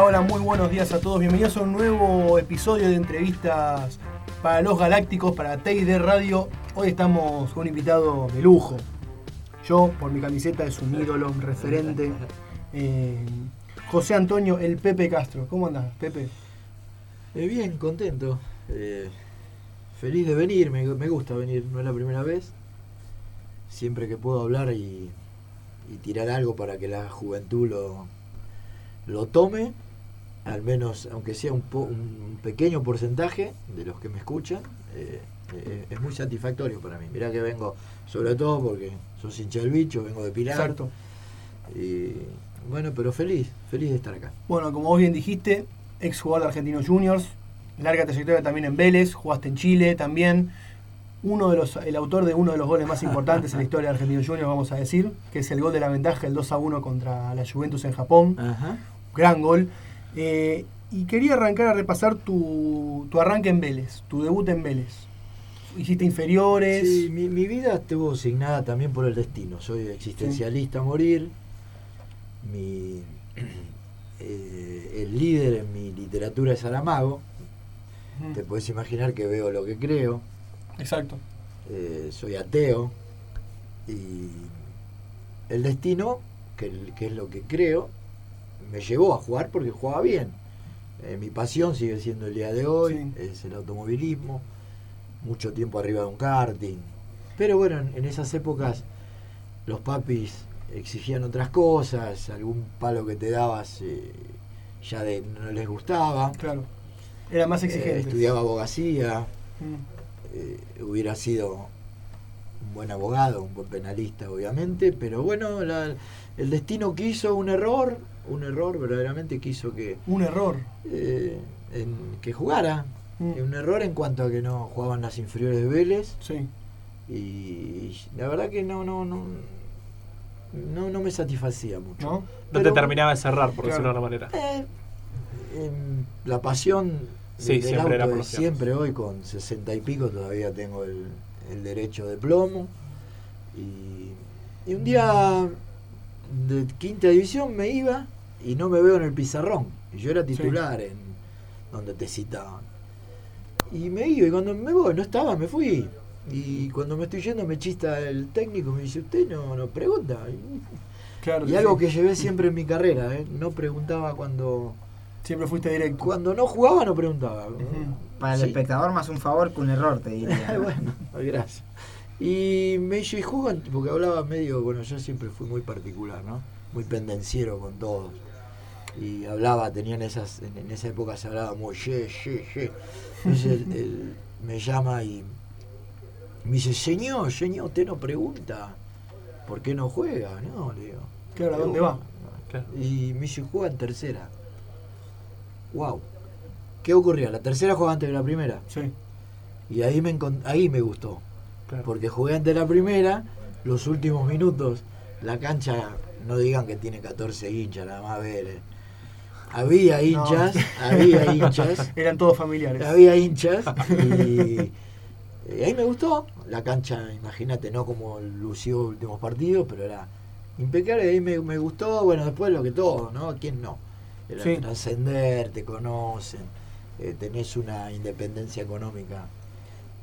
Hola, muy buenos días a todos. Bienvenidos a un nuevo episodio de entrevistas para los Galácticos, para TID Radio. Hoy estamos con un invitado de lujo. Yo, por mi camiseta, es un ídolo, un referente. Eh, José Antonio, el Pepe Castro. ¿Cómo andás, Pepe? Eh, bien, contento. Eh, feliz de venir, me, me gusta venir, no es la primera vez. Siempre que puedo hablar y, y tirar algo para que la juventud lo, lo tome, al menos aunque sea un, po- un pequeño porcentaje de los que me escuchan, eh, eh, es muy satisfactorio para mí. Mirá que vengo, sobre todo porque sos hincha del bicho, vengo de Pilar. Exacto. Y bueno, pero feliz, feliz de estar acá. Bueno, como vos bien dijiste, ex jugador de Argentinos Juniors, larga trayectoria también en Vélez, jugaste en Chile también. Uno de los, el autor de uno de los goles más importantes en la historia de Argentinos Juniors, vamos a decir, que es el gol de la ventaja, el 2 a 1 contra la Juventus en Japón. Ajá. Gran gol. Eh, y quería arrancar a repasar tu, tu arranque en Vélez, tu debut en Vélez. Hiciste inferiores. Sí, mi, mi vida estuvo asignada también por el destino. Soy existencialista a morir. Mi, eh, el líder en mi literatura es Saramago. Ujú. Te puedes imaginar que veo lo que creo. Exacto. Eh, soy ateo. Y el destino, que, que es lo que creo, me llevó a jugar porque jugaba bien. Eh, mi pasión sigue siendo el día de hoy, Sí. es el automovilismo, mucho tiempo arriba de un karting. Pero bueno, en, en esas épocas los papis exigían otras cosas, algún palo que te dabas eh, ya de, no les gustaba. Claro. Era más Eh, exigente. estudiaba abogacía, Mm. hubiera sido un buen abogado, un buen penalista, obviamente, pero bueno, la- el destino quiso un error, un error verdaderamente quiso que, Un error. eh, en- que jugara. Mm. Un error en cuanto a que no jugaban las inferiores de Vélez Sí. y la verdad que no, no, no, no, no me satisfacía mucho. ¿No? No Pero, te terminaba de cerrar, por Claro. decirlo de alguna manera. eh, em, la pasión Sí, del siempre auto de siempre hoy con sesenta y pico todavía tengo el, el derecho de plomo y, y un día de quinta división me iba y no me veo en el pizarrón y yo era titular en donde te citaban y me iba y cuando me voy no estaba me fui y cuando me estoy yendo me chista el técnico me dice usted no no pregunta Claro. y sí, algo sí. que llevé siempre en mi carrera ¿eh? no preguntaba cuando Siempre fuiste directo. cuando no jugaba no preguntaba. Para el Sí. espectador más un favor que un error, te diría. ¿no? bueno, gracias. Y me dice, ¿y jugan? Porque hablaba medio, bueno, yo siempre fui muy particular, ¿no? Muy pendenciero con todos. Y hablaba, tenían esas, en, en esa época se hablaba muy, ye, ye, ye. Entonces él, él me llama y me dice, señor, señor, usted no pregunta, ¿por qué no juega? No, le digo. Claro, ¿a dónde va? Claro. Y me dice, juega en tercera. Wow. ¿Qué ocurría? La tercera jugaba antes de la primera. Sí. Y ahí me, ahí me gustó. Claro. Porque jugué ante la primera, los últimos minutos, la cancha, no digan que tiene 14 hinchas, nada más ver. Había hinchas, había hinchas, Eran todos familiares. había hinchas y, y ahí me gustó. La cancha, imagínate, no como lució últimos partidos, pero era impecable, ahí me, me gustó, bueno, después lo que todo, ¿no? ¿Quién no? Era Sí. trascender, te conocen, eh, tenés una independencia económica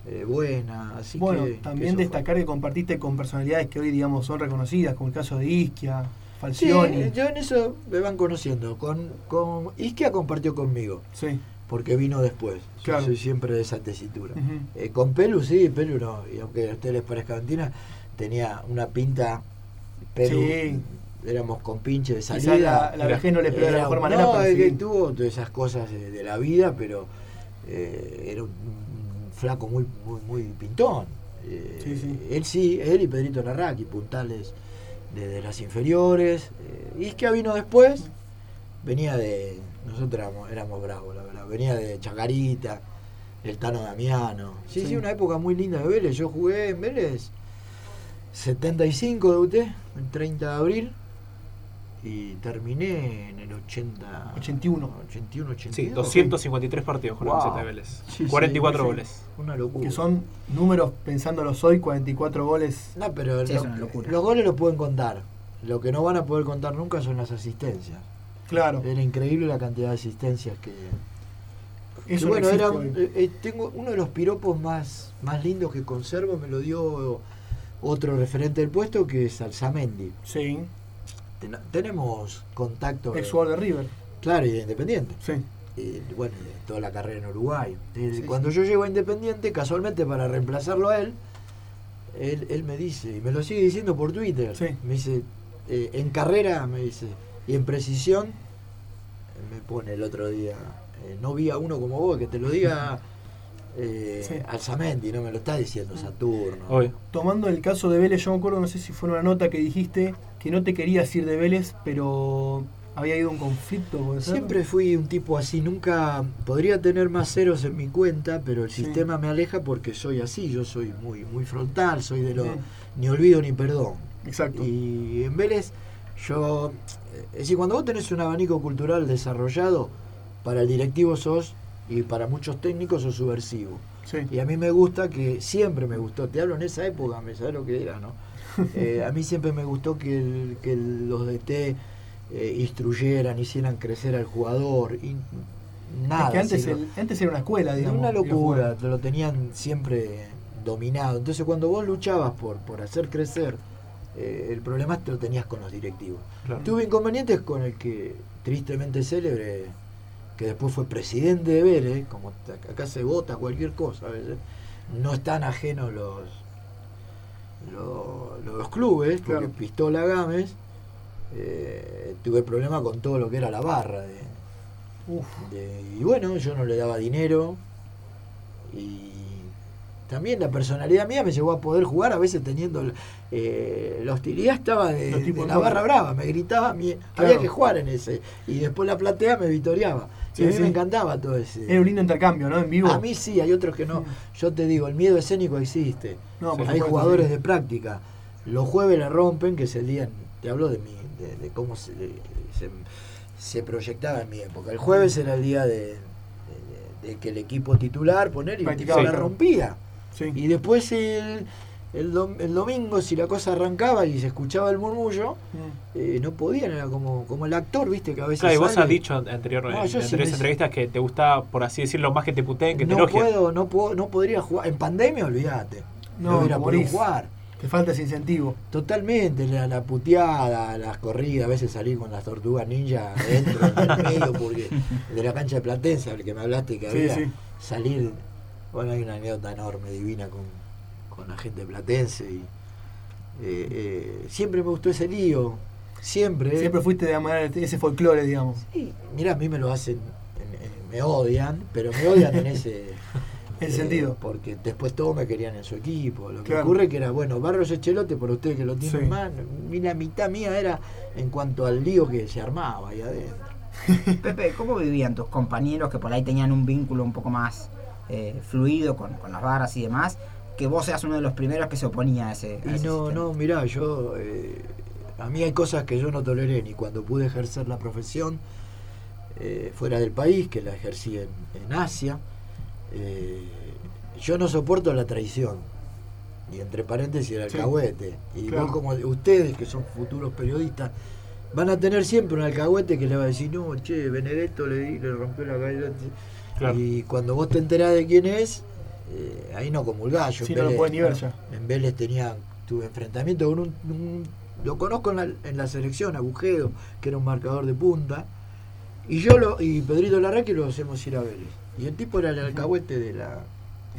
eh, buena, así bueno, que... que también fue. destacar que compartiste con personalidades que hoy, digamos, son reconocidas, como el caso de Isquia, Sí, yo en eso me van conociendo. Con, con Isquia compartió conmigo, Sí. porque vino después. Yo Claro. soy siempre de esa tesitura. Eh, con Pelu, sí, Pelu no. Y aunque a ustedes les parezca mentira, tenía una pinta. Pelu, Sí. éramos con pinche de salida. la, la vejez no le pegó de la mejor manera, no, es que sí. tuvo todas esas cosas de, de la vida, pero eh, era un, un flaco muy, muy, muy pintón. Eh, Sí, sí. Él sí, él y Pedrito Larraqui, puntales desde las inferiores. Eh, Isquia vino después, venía de. Nosotros éramos, éramos bravos, la verdad. Venía de Chacarita, el Tano Damiano. Sí, sí, Sí. una época muy linda de Vélez. Yo jugué en Vélez 75 debuté, el 30 de abril. Y terminé en el 80. 81. 81, 82. Sí, 253 partidos con Wow. la camiseta de Vélez. Sí, sí, 44 sí. goles. Una locura. Que son números, pensándolo hoy, 44 goles. No, pero Sí, lo- es una locura. los goles los pueden contar. Lo que no van a poder contar nunca son las asistencias. Claro. Era increíble la cantidad de asistencias que. que Eso no bueno, era eh, eh, tengo uno de los piropos más, más lindos que conservo, me lo dio otro referente del puesto que es Alzamendi. Sí. Ten- tenemos contacto. Ex jugador de River. Claro, y de Independiente. Sí. Y, bueno, toda la carrera en Uruguay. Eh, Sí, Cuando yo llego a Independiente, casualmente para reemplazarlo a él, él, él me dice, y me lo sigue diciendo por Twitter, Sí. me dice, eh, en carrera, me dice, y en precisión, me pone el otro día, eh, no vi a uno como vos, que te lo diga eh, Sí. Alzamendi, no me lo está diciendo Saturno. Obvio. Tomando el caso de Vélez, yo me acuerdo, no sé si fue una nota que dijiste que no te querías ir de Vélez, pero había ido a un conflicto. ¿puede ser? Siempre fui un tipo así, nunca podría tener más ceros en mi cuenta, pero el Sí. sistema me aleja porque soy así, yo soy muy muy frontal, soy de lo Sí. ni olvido ni perdón. Exacto. Y en Vélez yo es decir, cuando vos tenés un abanico cultural desarrollado, para el directivo sos y para muchos técnicos sos subversivo. Sí. Y a mí me gusta que, siempre me gustó, te hablo en esa época, me sabes lo que era, ¿no? Eh, a mí siempre me gustó que, el- que los DT eh, instruyeran, hicieran crecer al jugador. Y nada. es que antes, sino- el- antes era una escuela, digamos. una locura, lo tenían siempre dominado. Entonces cuando vos luchabas por, por hacer crecer, eh, el problema te lo tenías con los directivos. Claro. Tuve inconvenientes con el que, tristemente célebre, que después fue presidente de Vélez, como acá se vota cualquier cosa a veces, no están ajenos los, los, los clubes, porque Claro. Pistola Gámez, eh, tuve problema con todo lo que era la barra. de- Uf, de- y bueno, yo no le daba dinero. Y también la personalidad mía me llevó a poder jugar, a veces teniendo eh, la hostilidad estaba de, de la barra brava, me gritaba, mi- Claro. había que jugar en ese. Y después la platea me vitoreaba. Sí, y a mí sí. me encantaba todo ese. era un lindo intercambio, ¿no? En vivo. A mí sí, hay otros que no. Yo te digo, el miedo escénico existe. No, hay jugadores de práctica. Los jueves la rompen, que es el día, te hablo de, mi, de, de cómo se, se, se proyectaba en mi época. El jueves era el día de, de- de que el equipo titular poner y Practicaba, la rompía. Sí. Y después el, el, dom- el domingo, si la cosa arrancaba y se escuchaba el murmullo, Mm. eh, no podían, era como, como el actor, viste, que a veces. Claro, y vos sale- has dicho anterior, No, en anteriores me- entrevistas que te gustaba, por así decirlo, más que te puteen, que te no elogien. puedo, no puedo, no podría jugar. En pandemia, olvídate. No, No, hubiera te podido jugar. Te falta ese incentivo. Totalmente, la, la puteada, las corridas, a veces salir con las tortugas ninja adentro, en el medio, porque de la cancha de Platense, el que me hablaste que Sí, había, sí. salir, bueno, hay una anécdota enorme, divina con, con la gente de Platense y eh, eh, siempre me gustó ese lío, siempre. Siempre fuiste de amar ese folclore, digamos. Sí, mira, a mí me lo hacen, en- en- me odian, pero me odian en ese El eh, sentido. Porque después todos me querían en su equipo. Lo que Claro. ocurre que era, bueno, Barros Echelote, por ustedes que lo tienen Sí. más, y la mitad mía era en cuanto al lío que se armaba ahí adentro. Pepe, ¿cómo vivían tus compañeros que por ahí tenían un vínculo un poco más eh, fluido con, con las barras y demás? Que vos seas uno de los primeros que se oponía a ese. a Y ese no, sistema. no, mirá, yo, eh, a mí hay cosas que yo no toleré ni cuando pude ejercer la profesión eh, fuera del país, que la ejercí en, en Asia. Eh, yo no soporto la traición. Y entre paréntesis el Sí. alcahuete. Y Claro. vos como ustedes, que son futuros periodistas, van a tener siempre un alcahuete que le va a decir, no, che, Benedetto le, di- le rompió la cabeza. Claro. Y cuando vos te enterás de quién es, eh, ahí no comulgás. Yo Sí, en no lo Vélez-. En Vélez tenía, tuve enfrentamiento con un, un- lo conozco en la, en la selección, Agujedo, que era un marcador de punta. Y yo lo, y Pedrito Larraque lo hacemos ir a Vélez. Y el tipo era el alcahuete de la.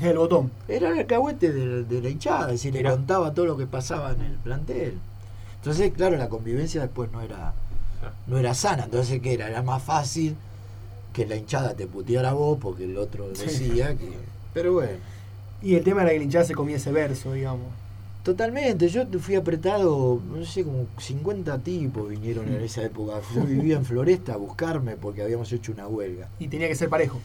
El botón. Era el alcahuete de, de la hinchada, es decir, le contaba todo lo que pasaba en el plantel. Entonces, claro, la convivencia después no era, no era sana. Entonces, ¿qué era? Era más fácil que la hinchada te puteara a vos porque el otro Sí. decía que. Pero bueno. Y el tema era que el hinchada se comía ese verso, digamos. Totalmente, yo fui apretado, no sé, como 50 tipos vinieron en esa época. Yo vivía en Floresta a buscarme porque habíamos hecho una huelga. Y tenía que ser parejo.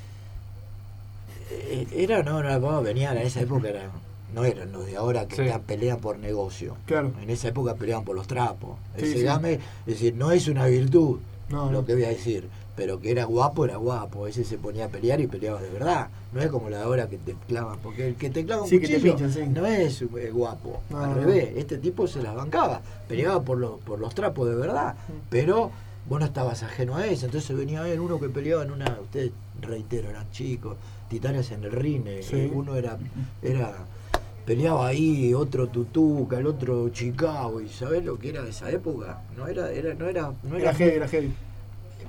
Eh, Era, no, no, venían en esa época, era, no eran los de ahora que Sí. están- pelean por negocio. Claro. En esa época peleaban por los trapos. Sí, game, es decir, no es una virtud No, lo no. que voy a decir, pero que era guapo, era guapo. Ese se ponía a pelear y peleaba de verdad. No es como la de ahora que te clavan, porque el que te clava un Sí, te cuchillo pinchan, sí. no es eh, guapo. No, Al no. revés, este tipo se las bancaba, peleaba por, los por los trapos de verdad, pero vos no estabas ajeno a eso, entonces venía a ver uno que peleaba en una, ustedes reitero, eran chicos, titanes en el rine, Sí. uno era, era, peleaba ahí, otro Tutuca, el otro Chicago, y ¿sabés lo que era de esa época? No era, era, no era, no Era heavy, era heavy.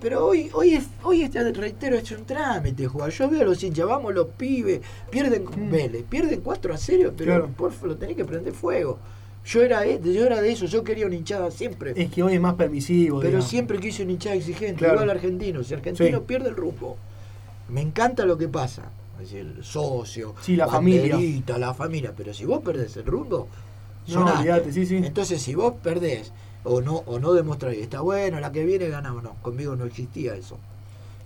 Pero hoy, hoy es, hoy este, reitero, es un trámite jugar. Yo veo a los hinchas, vamos los pibes, pierden con Mm. Vélez, pierden 4 a 0, pero Claro. por favor, lo tenés que prender fuego. Yo era, e- yo era de eso, yo quería una hinchada siempre. Es que hoy es más permisivo. pero digamos. siempre quise una hinchada exigente, Claro. igual argentino. Si argentino Sí. pierde el rumbo, me encanta lo que pasa. Es decir, el socio, Sí, la familia. la familia. Pero si vos perdés el rumbo, No, olvídate, sí, sí. Entonces, si vos perdés o no o no demostrás que está bueno, la que viene ganamos, no, conmigo no existía eso.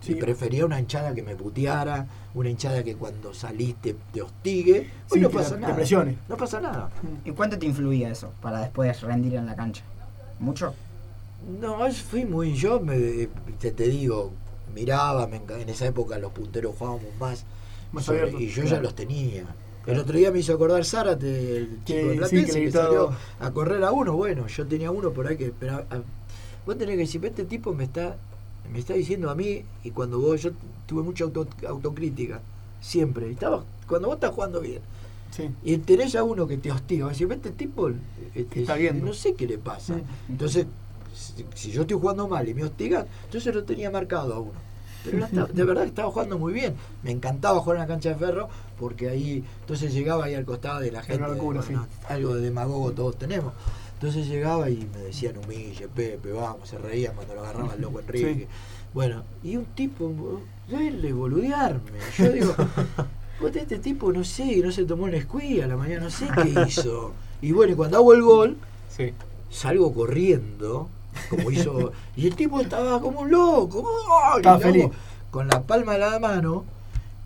Sí. Y prefería una hinchada que me puteara, una hinchada que cuando saliste te hostigue. Hoy Sí, no pasa nada. presione. No pasa nada. ¿Y cuánto te influía eso para después rendir en la cancha? ¿Mucho? No, fui muy. Yo me, te, te digo, miraba, me en esa época los punteros jugábamos más. Más sobre- abierto, y yo claro. ya los tenía. El otro día me hizo acordar Zárate, el chico Que- de sí, Platense, que que, gritaba- salió a correr a uno. Bueno, yo tenía uno por ahí que esperaba. Vos tenés que decir, este tipo me está, me está diciendo a mí, y cuando vos, yo tuve mucha auto- autocrítica, siempre. Estaba, cuando vos estás jugando bien, Sí. y tenés a uno que te hostiga, decir, este tipo, este, está viendo. no sé qué le pasa. Mm. Entonces, si, si yo estoy jugando mal y me hostigan, entonces lo tenía marcado a uno. Pero la de verdad que estaba jugando muy bien. Me encantaba jugar en la cancha de ferro porque ahí, entonces llegaba ahí al costado de la gente. locura, bueno, Algo de demagogo todos tenemos. Entonces llegaba y me decían humille, Pepe, vamos, se reían cuando lo agarraba el loco Enrique. Sí. Bueno, y un tipo, verle, boludearme. Yo digo, "Puta, este tipo no sé, no se tomó una escuía a la mañana, no sé qué hizo. Y bueno, y cuando hago el gol, Sí. salgo corriendo, como hizo, y el tipo estaba como un loco, con la palma de la mano,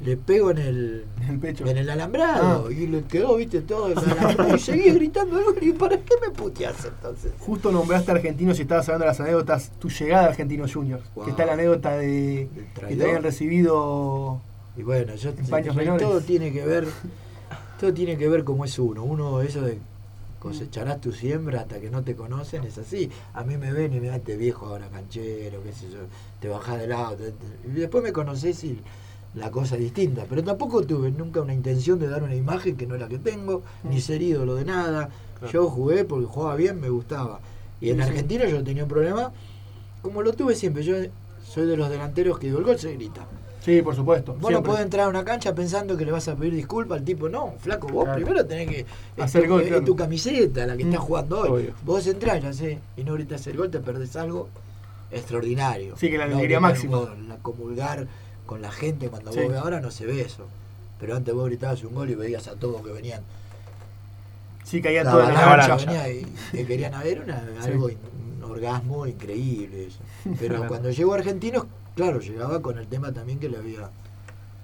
le pego en el, En el pecho. en el alambrado, Ah. y le quedó, viste, todo el alambrado, y seguí gritando y ¿para qué me puteas entonces? Justo nombraste a Argentinos y estabas hablando de las anécdotas. Tu llegada a Argentinos Juniors. Wow. Que está la anécdota de ¿Del que te habían recibido. Y bueno, yo En paños menores. todo tiene que ver, todo tiene que ver cómo es uno. Uno, eso de cosecharás tu siembra hasta que no te conocen, es así. A mí me ven y me dan este viejo ahora canchero, qué sé yo, te bajás del auto. Y después me conocés y la cosa es distinta. Pero tampoco tuve nunca una intención de dar una imagen que no es la que tengo, ni ser ídolo de nada. Claro. Yo jugué porque jugaba bien, me gustaba. Y en sí. Argentina yo tenía un problema, como lo tuve siempre. Yo soy de los delanteros que digo, el gol se grita. Sí, por supuesto. Vos no siempre. podés entrar a una cancha pensando que le vas a pedir disculpas al tipo. No, flaco, vos Claro. primero tenés que. Hacer tu, gol, es claro. tu camiseta la que Mm, estás jugando hoy. obvio. Vos entrás, ya sé, y no gritas el gol, te perdés algo extraordinario. Sí, que la No alegría máxima. gol, la comulgar con la gente cuando Sí. vos ves ahora no se ve eso. Pero antes vos gritabas un gol y veías a todos que venían. Sí, caía La en la cancha. venía y que querían ver una, Sí. algo, un orgasmo increíble eso. Pero cuando llegó a Argentinos, claro, llegaba con el tema también que le había.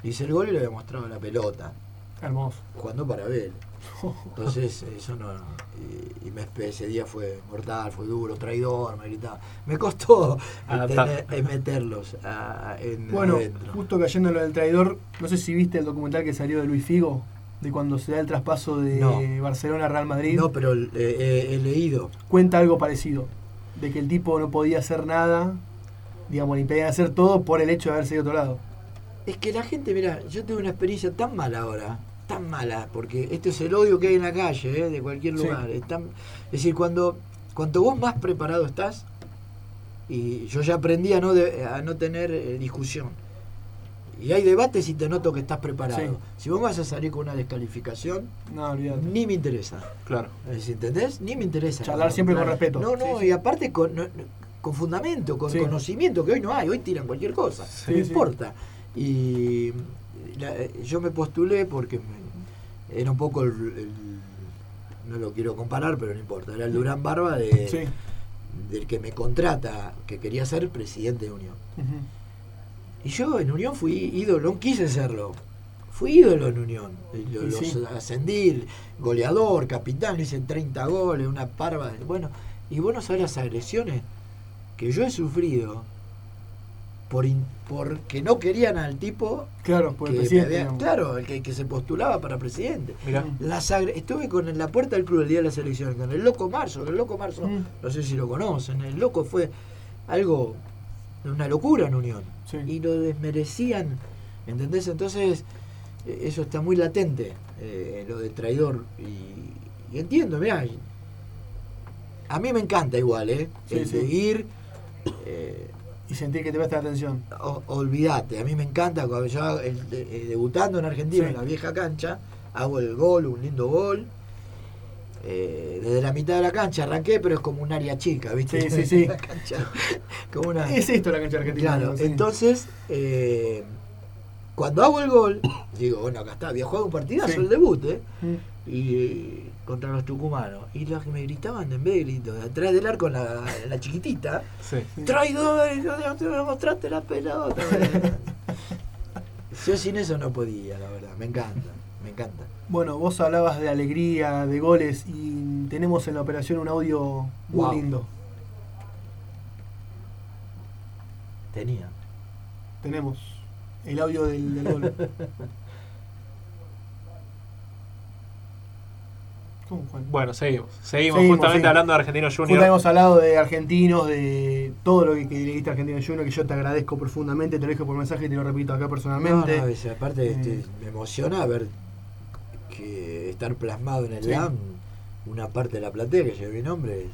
Hice el gol y le había mostrado la pelota, Hermoso. jugando para ver. Entonces, eso no. Y, y me, ese día fue mortal, fue duro, traidor, me gritaba. Me costó Adaptar. tener- meterlos a- en Bueno, adentro. justo cayendo en lo del traidor, no sé si viste el documental que salió de Luis Figo, de cuando se da el traspaso de No. Barcelona a Real Madrid. No, pero eh, eh, he leído. Cuenta algo parecido, de que el tipo no podía hacer nada, digamos, le impedían hacer todo por el hecho de haberse ido a otro lado. Es que la gente, mira, yo tuve una experiencia tan mala ahora, tan mala, porque esto es el odio que hay en la calle, ¿eh? de cualquier Sí. lugar. Es, tan- es decir, cuando, cuanto vos más preparado estás, y yo ya aprendí a no, de- a no tener eh, discusión. Y hay debates y te noto que estás preparado. Sí. Si vos vas a salir con una descalificación, No, ni me interesa. Claro. ¿Entendés? Ni me interesa. Charlar siempre con respeto. No, no, Sí, sí. y aparte con, no- con fundamento, con Sí. conocimiento, que hoy no hay, hoy tiran cualquier cosa, Sí, no importa. Y la- yo me postulé porque me- era un poco el, el- no lo quiero comparar, pero no importa, era el Durán Barba de, del que me contrata, que quería ser presidente de Unión. Y yo en Unión fui ídolo, no quise serlo. Fui ídolo en Unión. Los ascendí, goleador, capitán, hice 30 goles, una parva. Bueno, y vos no sabés las agresiones que yo he sufrido por in- porque no querían al tipo Claro, por el presidente. había- claro, el que, que se postulaba para presidente. Las estuve con en la puerta del club el día de las elecciones, con el loco Marzo, el loco Marzo, Mm. no sé si lo conocen, el loco fue, algo, una locura en Unión. Sí. Y lo desmerecían, ¿entendés? Entonces, eh, eso está muy latente, eh, lo del traidor. Y, y entiendo, mirá, a mí me encanta igual, ¿eh? Sí, el sí. de ir. Eh, Y sentir que te presta atención. o- olvídate, a mí me encanta cuando yo el- de- eh, debutando en Argentina Sí. en la vieja cancha, hago el gol, un lindo gol. Eh, desde la mitad de la cancha arranqué, pero es como un área chica, ¿viste? Sí, sí, sí. La cancha, como una... Es esto la cancha argentina. Claro, ¿no? Sí. entonces, eh, cuando hago el gol, digo, bueno, acá está, había jugado un partidazo Sí. el debut, ¿eh? Mm. Y eh, contra los tucumanos. Y los que me gritaban en vez de gritos, de atrás del arco, la, la chiquitita, Sí. traidor, no te mostraste la pelota. Yo sin eso no podía, la verdad, me encanta, me encanta. Bueno, vos hablabas de alegría, de goles y tenemos en la operación un audio muy Wow. lindo. Tenía. Tenemos el audio del, del gol. ¿Cómo, Juan? Bueno, seguimos. Seguimos, Seguimos, justamente hablando de Argentino Justo Junior. hemos hablado de argentinos, de todo lo que, que le diste a Argentino Junior, que yo te agradezco profundamente, te lo dije por mensaje y te lo repito acá personalmente. No, no, es- aparte este, Eh. me emociona ver que estar plasmado en el Sí. LAM una parte de la platea que lleva mi nombre,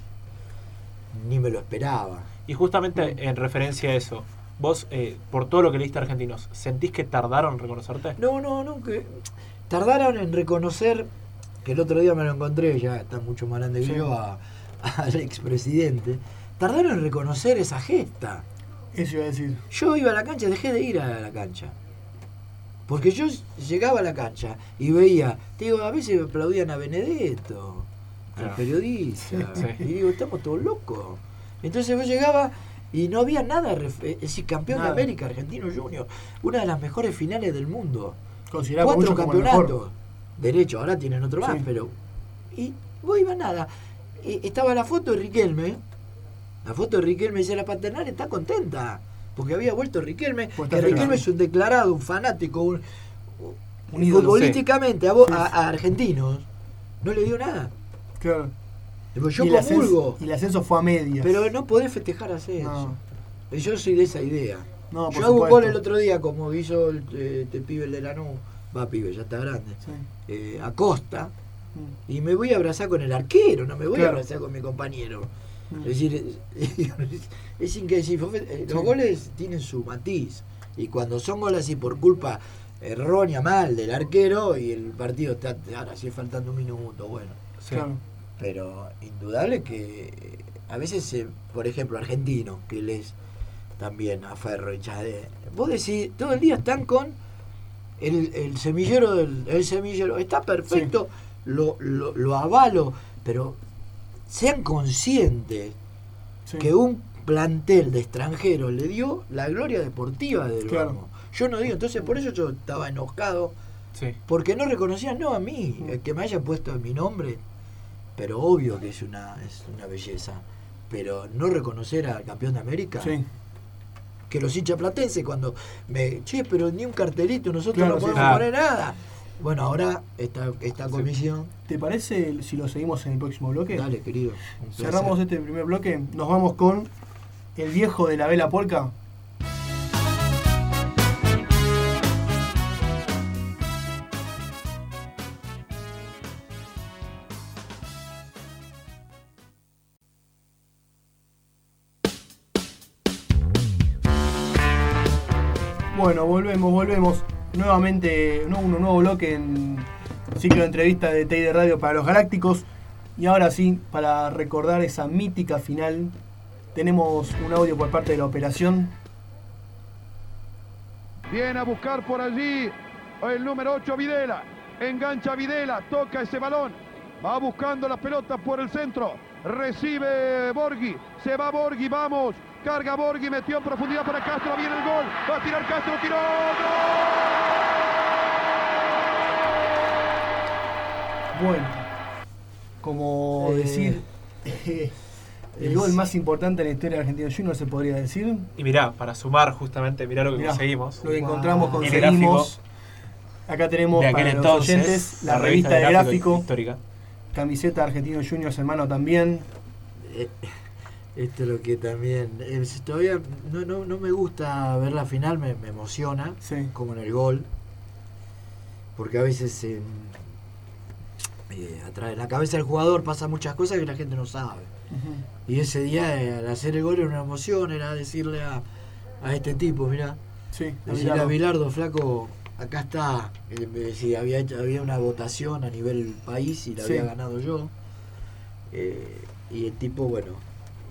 ni me lo esperaba. Y justamente en referencia a eso, vos, eh, por todo lo que leíste a Argentinos, ¿sentís que tardaron en reconocerte? No, no, no, que tardaron en reconocer que el otro día me lo encontré, ya está mucho más grande que Sí. yo, a- al expresidente. Tardaron en reconocer esa gesta. Eso iba a decir. Yo iba a la cancha, dejé de ir a la cancha. Porque yo llegaba a la cancha y veía, te digo, a veces aplaudían a Benedetto, al Claro. periodista. Sí. Y digo, estamos todos locos. Entonces yo llegaba y no había nada, es decir, campeón Nada. de América, Argentino Junior, una de las mejores finales del mundo. Cuatro campeonatos. Derecho, ahora tienen otro más, Sí. pero. Y no iba nada. Eh, estaba la foto de Riquelme. La foto de Riquelme dice la paternal está contenta. Porque había vuelto Riquelme. Pues que Riquelme feliz. es un declarado, un fanático, un, Un ídolo, futbolísticamente a, vos- Sí. a, a argentinos. No le dio nada. Claro. Digo, Yo y, el ascenso, y el ascenso fue a medias. Pero no podés festejar así No. Yo soy de esa idea. No, Yo hago un gol el otro día, como hizo el, eh, este pibe el de Lanús. Va, pibe, ya está grande. Sí. eh, a Costa Mm. y me voy a abrazar con el arquero, no me voy Claro. a abrazar con mi compañero. Mm. Es decir, es, es increíble. Eh, Los Sí. goles tienen su matiz y cuando son goles así por culpa errónea, mal del arquero y el partido está, ahora sigue faltando un minuto, bueno. Sí. Claro. Pero indudable que eh, a veces, eh, por ejemplo, argentino, que les también a Ferro y Chade, vos decís, todo el día están con el, el semillero del el semillero, está perfecto, lo, lo, lo avalo, pero sean conscientes Sí. que un plantel de extranjeros le dio la gloria deportiva del Claro. Yo no digo, entonces por eso yo estaba enojado Sí. porque no reconocían, no a mí, Mm. el que me haya puesto mi nombre, pero obvio que es una, es una belleza. Pero no reconocer al campeón de América. Que los hinchas platenses cuando me, che, pero ni un cartelito, nosotros Claro, no podemos poner nada. Bueno, ahora esta, esta comisión, ¿Te parece si lo seguimos en el próximo bloque? dale querido. Cerramos este primer bloque. Nos vamos con el viejo de la vela polka. Volvemos, volvemos. Nuevamente, un nuevo bloque en ciclo de entrevistas de TI de Radio para los Galácticos. Y ahora sí, para recordar esa mítica final, tenemos un audio por parte de la operación. Viene a buscar por allí el número 8 Videla. Engancha Videla, toca ese balón. Va buscando la pelota por el centro. Recibe Borghi. Se va Borghi, vamos. Carga Borghi, metió en profundidad para Castro. Viene el gol. Va a tirar Castro, tiró. Bueno, como Eh. decir, el es- gol más importante en la historia de Argentina Junior se podría decir. Y mirá, para sumar justamente, mirá lo que Mirá, conseguimos. Lo que Wow. encontramos, El conseguimos. Acá tenemos De aquel para los entonces, oyentes la, revista de gráfico, histórica. camiseta Argentino Juniors en mano también. Esto es lo que también. eh, todavía no, no, no me gusta ver la final, me, me emociona, Sí. como en el gol. Porque a veces eh, eh, atrás, en la cabeza del jugador pasa muchas cosas que la gente no sabe. Y ese día, eh, al hacer el gol, era una emoción, era decirle a, a este tipo, mira, Sí, decirle a. Bilardo, flaco, acá está. Había, hecho- había una votación a nivel país y la Sí. había ganado yo. Eh, y el tipo, bueno.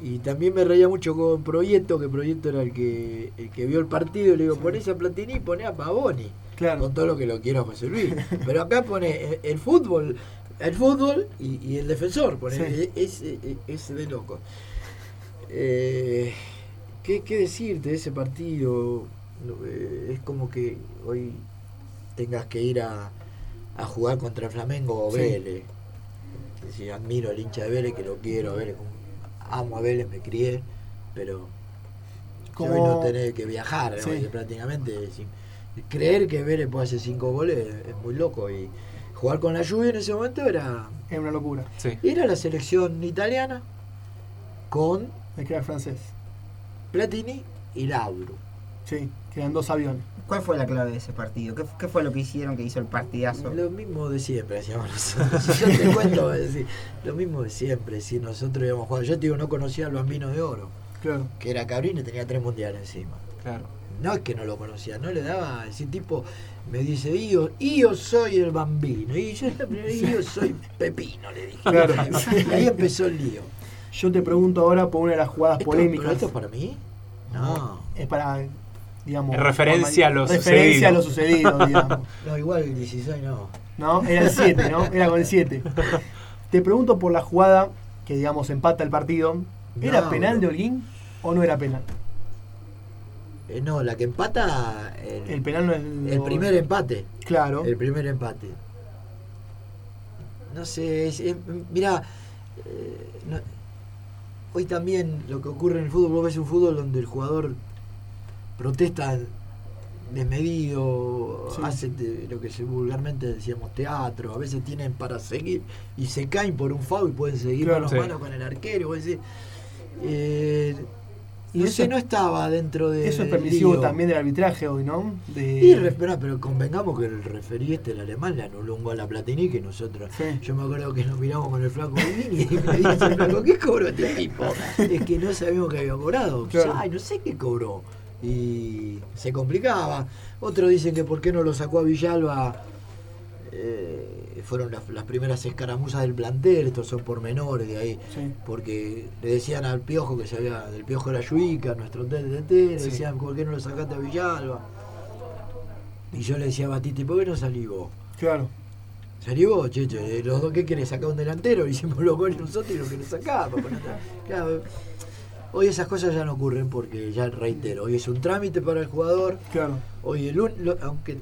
Y también me reía mucho con Proyecto, que Proyecto era el que, el que vio el partido. Y le digo, Sí. ponés a Platini y ponés a Pavoni. Claro. Con todo lo que lo quiero José Luis. Pero acá pone el, el fútbol, el fútbol y, y el defensor. Pone, Sí. es, es, es de loco. Eh, ¿qué, ¿Qué decirte de ese partido? Eh, es como que hoy tengas que ir a, a jugar contra el Flamengo o Sí. Vélez. Que si admiro al hincha de Vélez, que lo quiero, Vélez, como- amo a Vélez, me crié, pero Como- no tener que viajar, Sí. prácticamente. sin- creer que Vélez puede hacer cinco goles es, muy loco. Y jugar con la lluvia en ese momento era, Es una locura. Sí. era la selección italiana con El crack francés. Platini y Lauro. Sí, quedan dos aviones. ¿Cuál fue la clave de ese partido? ¿Qué, qué fue lo que hicieron que hizo el partidazo? Lo mismo de siempre hacíamos nosotros. Yo te cuento, es decir, lo mismo de siempre. Si nosotros íbamos a jugar, yo te digo, no conocía al Bambino de Oro, Claro. que era cabrón y tenía tres mundiales encima. Claro. No es que no lo conocía, no le daba, ese tipo me dice, yo, yo soy el bambino, y yo, yo soy Pepino, le dije. Claro. Y ahí empezó el lío. Yo te pregunto ahora por una de las jugadas ¿Esto, polémicas. pero esto es para mí? No. Es para, digamos. En referencia a lo referencia a lo sucedido. digamos. No, igual el 16 no. ¿No? Era el 7, ¿no? Era con el 7. Te pregunto por la jugada que, digamos, empata el partido. ¿Era No, penal de Holguín o no era penal? Eh, no, la que empata, el, El penal no es. el lo- primer empate. Claro. El primer empate. No sé, es, es- mirá, eh, no- hoy también lo que ocurre en el fútbol, vos ves un fútbol donde el jugador protesta desmedido, Sí. hace te- lo que vulgarmente decíamos teatro, a veces tienen para seguir y se caen por un foul y pueden seguir Claro. mano a Sí. mano con el arquero. vos decís, eh, Y sé, no estaba dentro de. Eso es permisivo también del arbitraje hoy, ¿no? De... Y re- pero, convengamos que el referí este, el alemán, le anuló un gol a Platini que nosotros. Sí. Yo me acuerdo que nos miramos con el flaco Vini y me dice el flaco, ¿qué cobró este tipo? Es que no sabíamos que había cobrado. Claro. Ay, no sé qué cobró. Y se complicaba. Otros dicen que por qué no lo sacó a Villalba. Eh, fueron las, las primeras escaramuzas del plantel, estos son pormenores de ahí. Sí. Porque le decían al piojo que se había. Del piojo era Yuica, nuestro TNT, le Sí. decían, ¿por qué no lo sacaste a Villalba? Y yo le decía a Batiti, ¿por qué no salí vos? Claro. ¿Salí vos, Checho? Eh, ¿Los dos qué querés? ¿Sacar un delantero? Hicimos los goles nosotros y lo querés sacar. Claro, hoy esas cosas ya no ocurren porque, ya reitero, hoy es un trámite para el jugador. Claro. Hoy, el un- lo- aunque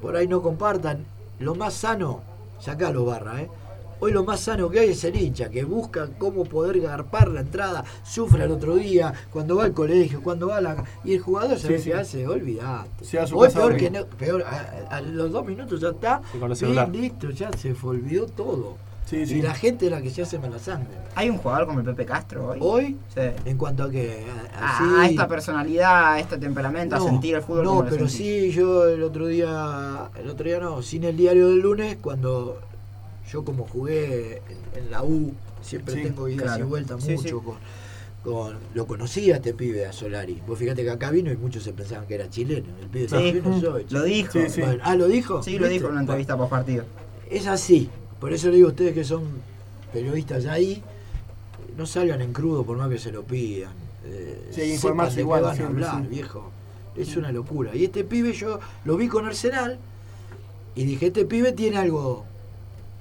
por ahí no compartan, lo más sano, sacalo barra, ¿eh? Hoy lo más sano que hay es el hincha, que busca cómo poder garpar la entrada, sufre al otro día, cuando va al colegio, cuando va a la... Y el jugador, ¿sabes Sí, qué sí. hace? Olvidate. Se su Hoy peor que no, peor, a, a los dos minutos ya está, Y con el bien, listo, ya se fue, olvidó todo. Sí, sí. Y la gente es la que se hace mala sangre. ¿Hay un jugador como el Pepe Castro hoy? Hoy, Sí. en cuanto a que... A, sí, a esta personalidad, a este temperamento, a sentir el fútbol No, como pero sí, yo el otro día, el otro día no, sin el diario del lunes, cuando yo como jugué en, en la U, siempre Sí, tengo idas claro. y vueltas Sí, mucho sí. con, con- lo conocía este pibe a Solari. Vos fíjate que acá vino y muchos se pensaban que era chileno. El pibe Sí, dijo, "Yo no soy Lo dijo. Sí, sí. Bueno, ah, ¿lo dijo? Sí, lo dijo en una entrevista post partido. Es así. Por eso le digo a ustedes que son periodistas ya ahí, no salgan en crudo por más que se lo pidan. Eh, Sí, informarse igual van a hablar, sí. viejo. Es una locura. Y este pibe yo lo vi con Arsenal y dije, este pibe tiene algo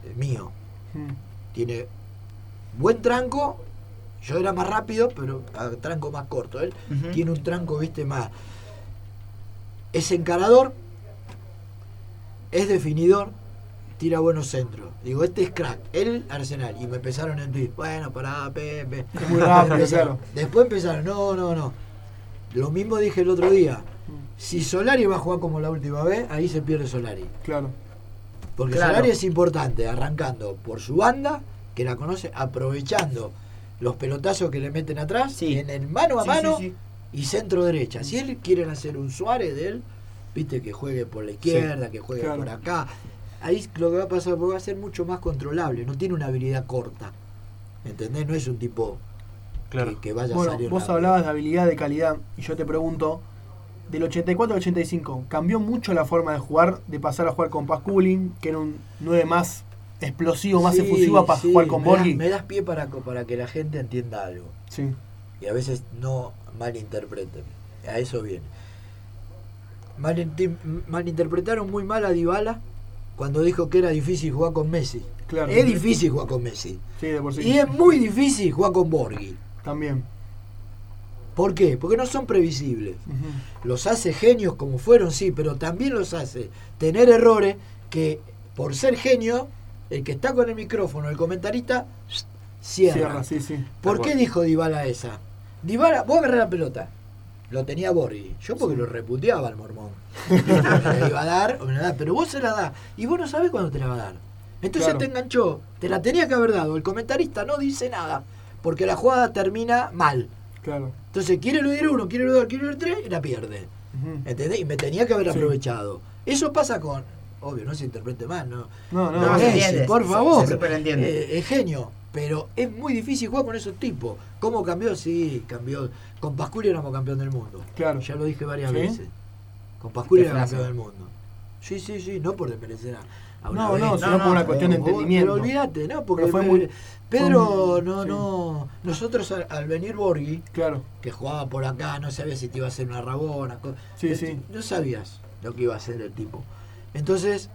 eh, mío. Mm. Tiene buen tranco. Yo era más rápido, pero a tranco más corto. Él tiene un tranco, viste, más. Es encarador, es definidor, tira buenos centros. Digo, este es crack. Él, Arsenal. Y me empezaron en tweet. Bueno, pará, Pepe. Muy rápido, Empezaron. claro. Después empezaron, no, no, no. Lo mismo dije el otro día. Si Solari va a jugar como la última vez, ahí se pierde Solari. Claro. Porque Claro. Solari es importante, arrancando por su banda, que la conoce, aprovechando los pelotazos que le meten atrás, Sí. en el mano a Sí, mano sí, sí. y centro derecha. Si él quieren hacer un Suárez de él, viste que juegue por la izquierda, que juegue claro. por acá. Ahí lo que va a pasar porque va a ser mucho más controlable, no tiene una habilidad corta. ¿Entendés? No es un tipo Claro. que, que vaya a Bueno, salir. vos rápido. hablabas de habilidad de calidad y yo te pregunto, del 84 al 85, ¿cambió mucho la forma de jugar, de pasar a jugar con Pasculin, que era un 9 más explosivo, más Sí, efusivo, a sí, jugar con me Borghi? Me das pie para, que la gente entienda algo. Sí, y a veces no malinterpreten. A eso viene. Malinterpretaron muy mal a Dybala cuando dijo que era difícil jugar con Messi. claro. Es difícil jugar con Messi. Sí, de por sí. Y es muy difícil jugar con Borghi. También. ¿Por qué? Porque no son previsibles. Los hace genios como fueron, sí, pero también los hace tener errores que por ser genio, el que está con el micrófono, el comentarista, cierra. Cierra, sí, sí. ¿Por qué dijo Dybala esa? Dybala, vos agarrás la pelota. Lo tenía Borghi. Yo porque Sí. lo reputeaba al mormón. iba a dar, o me la da, pero vos se la das. Y vos no sabés cuándo te la va a dar. Entonces Claro. te enganchó. Te la tenía que haber dado. El comentarista no dice nada. Porque la jugada termina mal. Claro. Entonces quiere eludir uno, quiere eludir, quiere eludir tres y la pierde. Ujú. ¿Entendés? Y me tenía que haber Sí. aprovechado. Eso pasa con. Obvio, no se interprete mal, ¿no? No, no, No, no. se entiende, por se- favor. se superentiende. Eh, es genio, pero es muy difícil jugar con esos tipos. ¿Cómo cambió? Sí, cambió. Con Pasculi éramos campeón del mundo. Claro. Ya lo dije varias ¿Sí? veces. Con Pasculi Qué éramos frase. campeón del mundo. Sí, sí, sí, no por desmerecer a, a una No, vez. no, sino no, por una no, cuestión de entendimiento. Pero olvídate, ¿no? Porque fue muy- Pedro, no, sí. no. Nosotros al, al venir Borghi, Claro. que jugaba por acá, no sabías si te iba a hacer una rabona. Sí, este, sí. No sabías lo que iba a hacer el tipo. Entonces,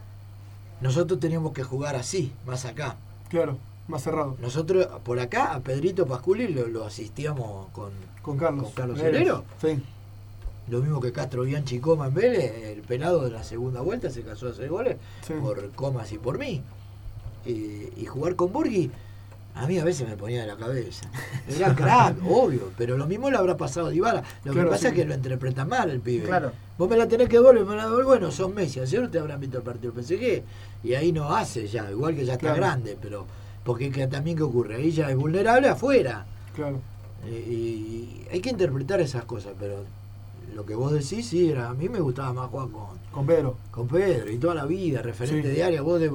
nosotros teníamos que jugar así, más acá. Claro. Más cerrado. Nosotros por acá, a Pedrito Pasculi lo, lo asistíamos con Con Carlos. ¿Con Carlos? Sí. lo mismo que Castro Bianchi Coma en Vélez. El pelado de la segunda vuelta se casó a hacer goles Sí. por Comas y por mí. Eh, y jugar con Borghi, a mí a veces me ponía de la cabeza. Era crack, obvio, pero lo mismo le habrá pasado a Dybala. Lo Claro, que pasa sí. es que lo interpreta mal el pibe. Claro. Vos me la tenés que devolver, me la devolver, bueno, sos Messi, ayer te habrán visto el partido del PSG y ahí no hace ya, igual que ya está Claro. grande, pero porque que también qué ocurre, ya es vulnerable afuera. Claro. Eh, y hay que interpretar esas cosas, pero lo que vos decís, sí, era, a mí me gustaba más jugar con, Con Pedro. con Pedro y toda la vida, referente Sí. diaria, vos de-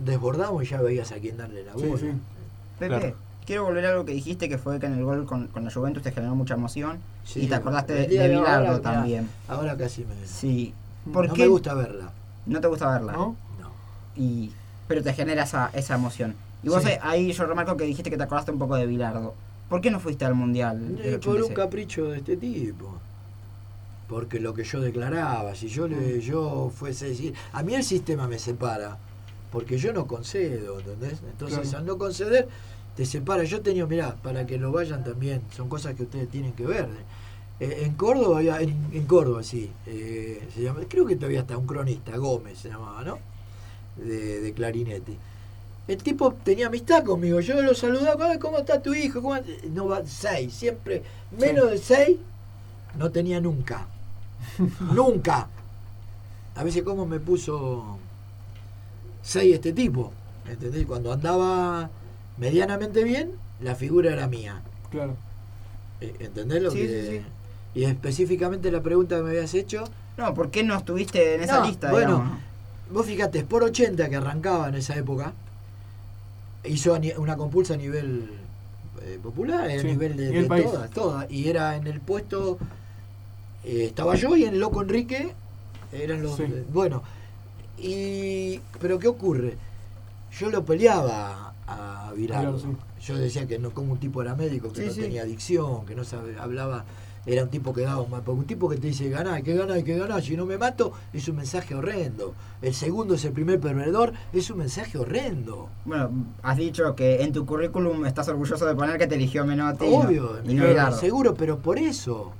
desbordamos y ya veías a quién darle la Sí, bola. sí. Pepe, Claro. quiero volver a algo que dijiste que fue que en el gol con, con la Juventus te generó mucha emoción Sí, y te acordaste de, ahora, Bilardo también. Ahora casi me. Sí. ¿Por no qué me gusta verla. no te gusta verla? ¿No? No. Y, pero te genera esa, esa emoción. Y vos Sí. ahí yo remarco que dijiste que te acordaste un poco de Bilardo. ¿Por qué no fuiste al Mundial? Eh, por un 86? capricho de este tipo. Porque lo que yo declaraba, si yo le, yo fuese decir, a mí el sistema me separa, porque yo no concedo, ¿entendés? Entonces Claro. al no conceder, te separa. Yo tenía, mirá, para que lo vayan también, son cosas que ustedes tienen que ver. Eh, en Córdoba, había- en, en Córdoba, sí, eh, se llama, creo que todavía está un cronista, Gómez se llamaba, ¿no? De, de clarinete. El tipo tenía amistad conmigo, yo lo saludaba, "Ay, ¿cómo está tu hijo? ¿Cómo anda?". No va, seis, siempre, menos de seis, no tenía nunca. nunca. A veces como me puso seis este tipo, ¿entendés? Cuando andaba medianamente bien, la figura era mía. Claro. Eh, ¿Entendés lo Sí, que...? sí, sí. Y específicamente la pregunta que me habías hecho, No, ¿por qué no estuviste en esa No, lista? bueno, digamos? Vos fíjate, por 80 que arrancaba en esa época, hizo a una compulsa a nivel eh, popular, a Sí, nivel de, de todas, todas. Y era en el puesto, eh, estaba yo y en el Loco Enrique, eran los. Sí. eh, bueno, y. Pero ¿qué ocurre? Yo lo peleaba a Virardo. Claro, Yo decía que no, como un tipo era médico, que Sí, no sí. tenía adicción, que no sabe, hablaba, era un tipo que daba un mal, porque un tipo que te dice hay que ganar, hay que ganar, si no me mato, es un mensaje horrendo. El segundo es el primer perdedor, es un mensaje horrendo. Bueno, has dicho que en tu currículum estás orgulloso de poner que te eligió Menotti. y no- Obvio, Y no, claro, Bilardo. seguro, pero por eso.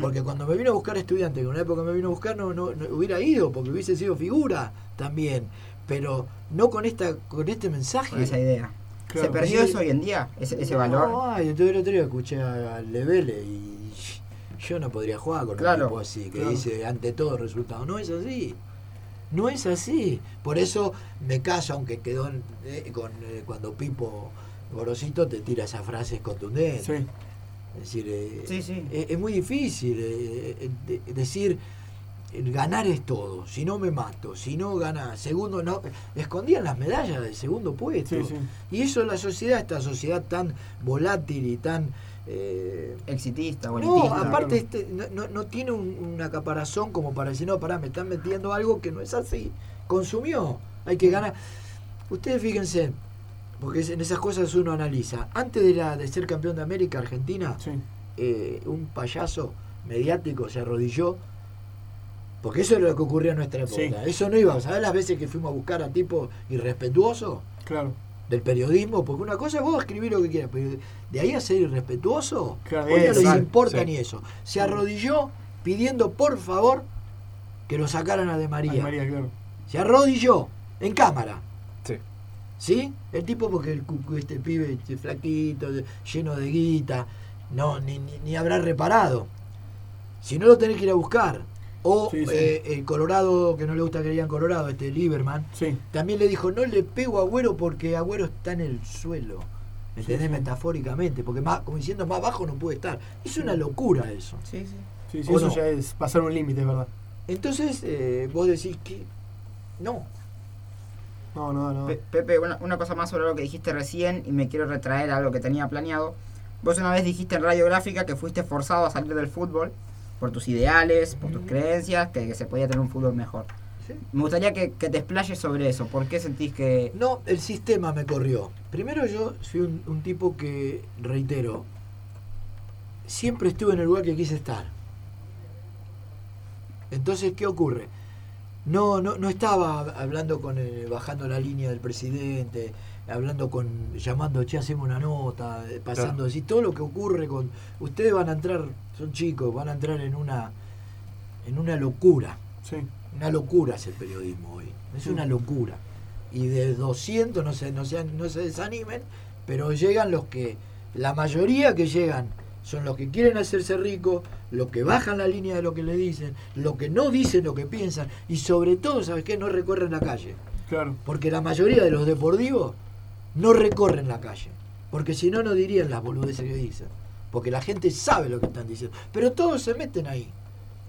Porque cuando me vino a buscar estudiante, que en una época me vino a buscar, no, no, no hubiera ido, porque hubiese sido figura también. Pero no con esta con este mensaje. Con esa idea. Claro. ¿Se perdió Sí. eso hoy en día? Ese, ese No, valor. ay, entonces el otro día escuché a a Levele y yo no podría jugar con Claro, un tipo así, que claro. dice ante todo resultado. No es así. No es así. Por eso me caso, aunque quedó eh, con, eh, cuando Pipo Gorosito te tira esas frases contundentes. Sí. Es decir, eh, Sí, sí. Es, es muy difícil de- decir ganar es todo, si no me mato, si no gana, segundo no, escondían las medallas del segundo puesto. Sí, sí. Y eso la sociedad, esta sociedad tan volátil y tan eh, Exitista, no, bonitista. aparte este, no, no- no tiene un- una caparazón como para decir, no, pará, me están metiendo algo que no es así. Consumió, hay que ganar. Ustedes fíjense, porque en esas cosas uno analiza. Antes de, la, de ser campeón de América, Argentina, Sí. eh, un payaso mediático se arrodilló. Porque eso era lo que ocurría en nuestra época. Sí. Eso no iba. ¿Sabes las veces que fuimos a buscar a tipos irrespetuosos Claro. del periodismo? Porque una cosa es vos escribir lo que quieras, pero de ahí a ser irrespetuoso, Claro, hoy no les importa sí. ni eso. Se arrodilló pidiendo por favor que lo sacaran a De María. Ay, María, claro. Se arrodilló en cámara. Sí. ¿Sí? El tipo porque el, este pibe este flaquito, lleno de guita, no, ni, ni, ni habrá reparado. Si no lo tenés que ir a buscar. O Sí, sí. eh, el Colorado, que no le gusta que le digan Colorado, este Lieberman, Sí. también le dijo, no le pego a Agüero porque Agüero está en el suelo. ¿Me Sí, entendés? sí. Metafóricamente, porque más, como diciendo más bajo no puede estar. Es una locura eso. Sí, sí. Sí, sí, ¿O eso no? ya es pasar un límite, es verdad. Entonces, eh, vos decís que no. No, no, no. Pe- Pepe, una, una cosa más sobre lo que dijiste recién y me quiero retraer a lo que tenía planeado. Vos una vez dijiste en radiográfica que fuiste forzado a salir del fútbol por tus ideales, por tus creencias, que, que se podía tener un fútbol mejor. ¿sí? Me gustaría que, que te explayes sobre eso. ¿Por qué sentís que.? No, el sistema me corrió. Primero yo soy un, un tipo que, reitero, siempre estuve en el lugar que quise estar. Entonces, ¿qué ocurre? No, no, no estaba hablando con el- bajando la línea del presidente, hablando con, llamando, che, hacemos una nota, eh, pasando, así, todo lo que ocurre con. Ustedes van a entrar, son chicos, van a entrar en una en una locura. Sí. Una locura es el periodismo hoy. Es una locura. Y de 200 no se, no, se, no se desanimen, pero llegan los que, la mayoría que llegan son los que quieren hacerse ricos, los que bajan la línea de lo que le dicen, los que no dicen lo que piensan y sobre todo, ¿sabes qué? No recorren la calle. Claro. Porque la mayoría de los deportivos no recorren la calle. Porque si no, no dirían las boludeces que dicen. Porque la gente sabe lo que están diciendo. Pero todos se meten ahí.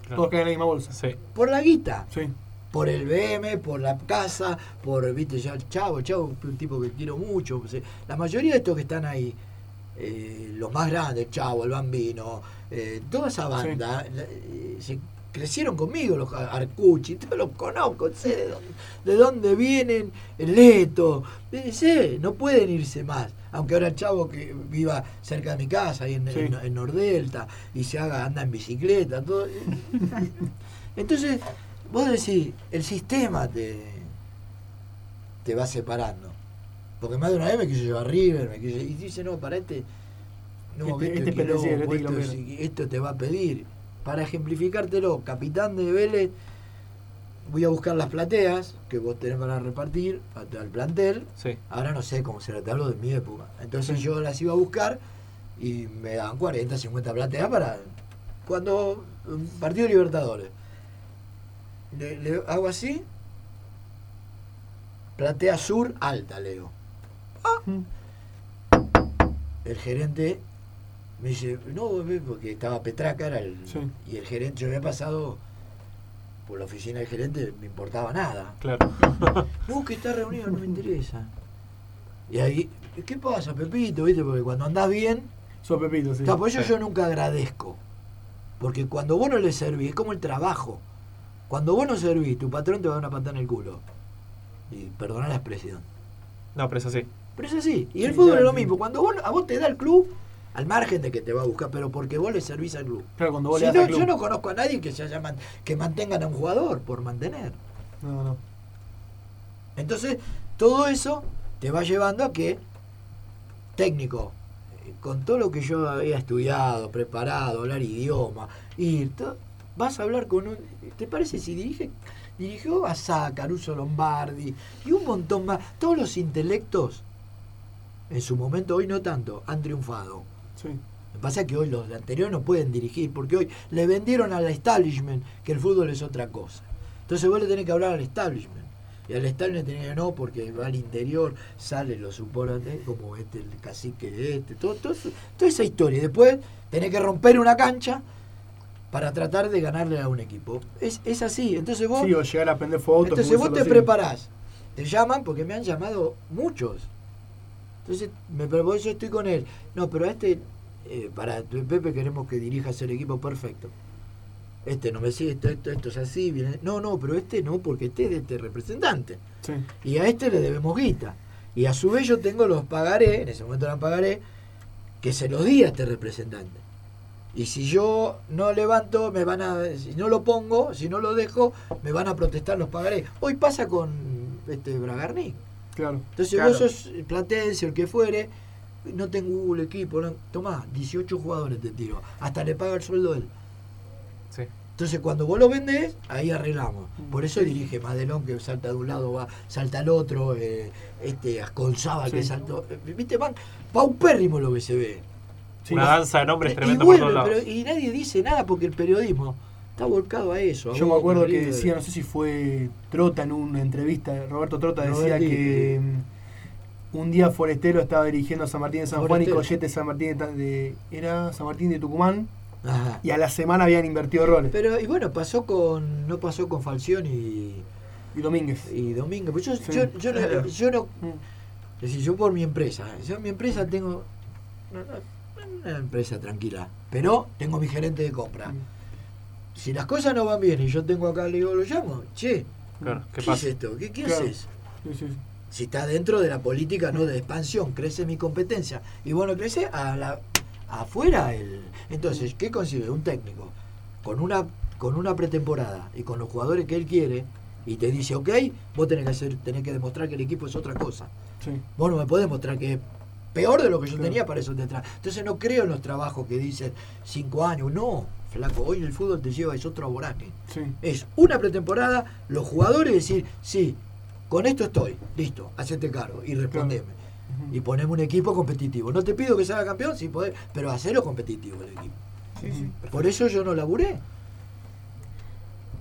Claro. Todos caen en la misma bolsa. Sí. Por la guita. Sí. por el BM, por la casa, por, viste, ya el chavo, el chavo, un tipo que quiero mucho. o sea, la mayoría de estos que están ahí, eh, los más grandes, el chavo, el bambino, eh, toda esa banda, la- eh, se crecieron conmigo, los Ar- Arcucci, todos los conozco, sé de dónde, de dónde vienen, el Leto, eh, sé, no pueden irse más. Aunque ahora el chavo que viva cerca de mi casa, ahí en, Sí. en- en Nordelta, y se haga, anda en bicicleta, todo. Entonces, vos decís, el sistema te, te va separando. Porque más de una vez me quiso llevar River, me quiso, y dice, no, para este, no, Este- este es esto te va a pedir. Para ejemplificártelo, capitán de Vélez, voy a buscar las plateas que vos tenés para repartir al plantel. Sí. Ahora no sé cómo será, te hablo de mi época. Entonces Sí. yo las iba a buscar y me daban 40, 50 plateas para cuando un partido de Libertadores. Le, le hago así, platea sur alta, leo. Mm. El gerente me dice, no, porque estaba Petraca, era el, Sí. y el gerente, yo había pasado por la oficina del gerente, me importaba nada. Claro. No, que está reunido, no me interesa. Y ahí, ¿qué pasa, Pepito? ¿Viste? Porque cuando andás bien, Sos Pepito, sí. está, por eso Sí. yo nunca agradezco. Porque cuando vos no le servís, es como el trabajo. Cuando vos no servís, tu patrón te va a dar una patada en el culo. Y perdona la expresión. No, pero es así. Pero es así. Y el Sí, fútbol claro, es lo mismo. Cuando vos, a vos te da el club, al margen de que te va a buscar, pero porque vos le servís al club. Claro, cuando vos Si le das no, al club. yo no conozco a nadie que se haya man- que mantengan a un jugador por mantener. No, no. Entonces, todo eso te va llevando a que, técnico, eh, con todo lo que yo había estudiado, preparado, hablar idioma, ir, vas a hablar con un. ¿Te parece si dirige? Dirigió a Sá, Caruso Lombardi y un montón más. Todos los intelectos, en su momento, hoy no tanto, han triunfado. Sí. Lo que pasa es que hoy los de anterior no pueden dirigir, porque hoy le vendieron al establishment que el fútbol es otra cosa. Entonces vos le tenés que hablar al establishment. Y al estadio le tenía que no, porque va al interior, sale, lo suponen, ¿eh? como este, el cacique de este, todo, todo toda esa historia. Y después tenés que romper una cancha para tratar de ganarle a un equipo. Es, es así. Entonces vos, Sí, o llegar a prender fotos. entonces vos te recién. preparás. Te llaman porque me han llamado muchos. Entonces, me, por eso estoy con él. No, pero a este, eh, para Pepe queremos que dirijas el equipo perfecto. Este no me sigue, esto, esto, esto es así. Viene. No, no, pero este no, porque este es de este representante. Sí. Y a este le debemos guita. Y a su vez yo tengo los pagaré, en ese momento eran pagaré, que se los di a este representante. Y si yo no levanto, me van a, si no lo pongo, si no lo dejo, me van a protestar los pagaré. Hoy pasa con este Bragarni. Claro. Entonces Claro. vos sos platense, el que fuere, no tengo el equipo, no, tomá, 18 jugadores te tiro, hasta le paga el sueldo él. Sí. Entonces cuando vos lo vendés, ahí arreglamos. Por eso dirige Madelón que salta de un lado, va, salta al otro, eh, este Ascolzaba que saltó. eh, Viste, van paupérrimo lo que se ve. Sí. Una danza de nombres y tremenda por vuelve, todos lados. pero y nadie dice nada porque el periodismo está volcado a eso. a Yo me acuerdo que decía, no sé si fue Trota en una entrevista, Roberto Trota decía que mm, un día Forestero estaba dirigiendo a San Martín de San Juan y. Collete San Martín de, era San Martín de Tucumán Ajá. y a la semana habían invertido roles. Pero, y bueno, pasó con. No pasó con Falcioni y, y Domínguez. y Domingo. Pues yo, Sí. yo, yo, no- Claro. yo no. Mm. Es decir, yo por mi empresa. ¿eh? Yo en mi empresa tengo. Una empresa tranquila. Pero tengo mi gerente de compra. Mm. Si las cosas no van bien y yo tengo acá, le digo, lo llamo. Che, Claro, ¿qué, ¿qué pasa? es esto? ¿Qué, qué Claro. haces? Sí, sí, sí. Si está dentro de la política no de expansión, crece mi competencia. Y bueno, crece a la, afuera el. Entonces, ¿qué consigue? Un técnico con una, con una pretemporada y con los jugadores que él quiere, y te dice, ok, vos tenés que hacer, tenés que demostrar que el equipo es otra cosa. Sí. Vos no me podés mostrar que es peor de lo que yo Claro. tenía para eso detrás. Entonces no creo en los trabajos que dicen cinco años. No, flaco, hoy el fútbol te lleva, es otro aboraje. Sí. Es una pretemporada, los jugadores decir, sí, con esto estoy, listo, hacete cargo y respondeme. Y poneme un equipo competitivo. No te pido que sea campeón, si podés, pero hacerlo competitivo el equipo. Sí, sí. Por eso yo no laburé.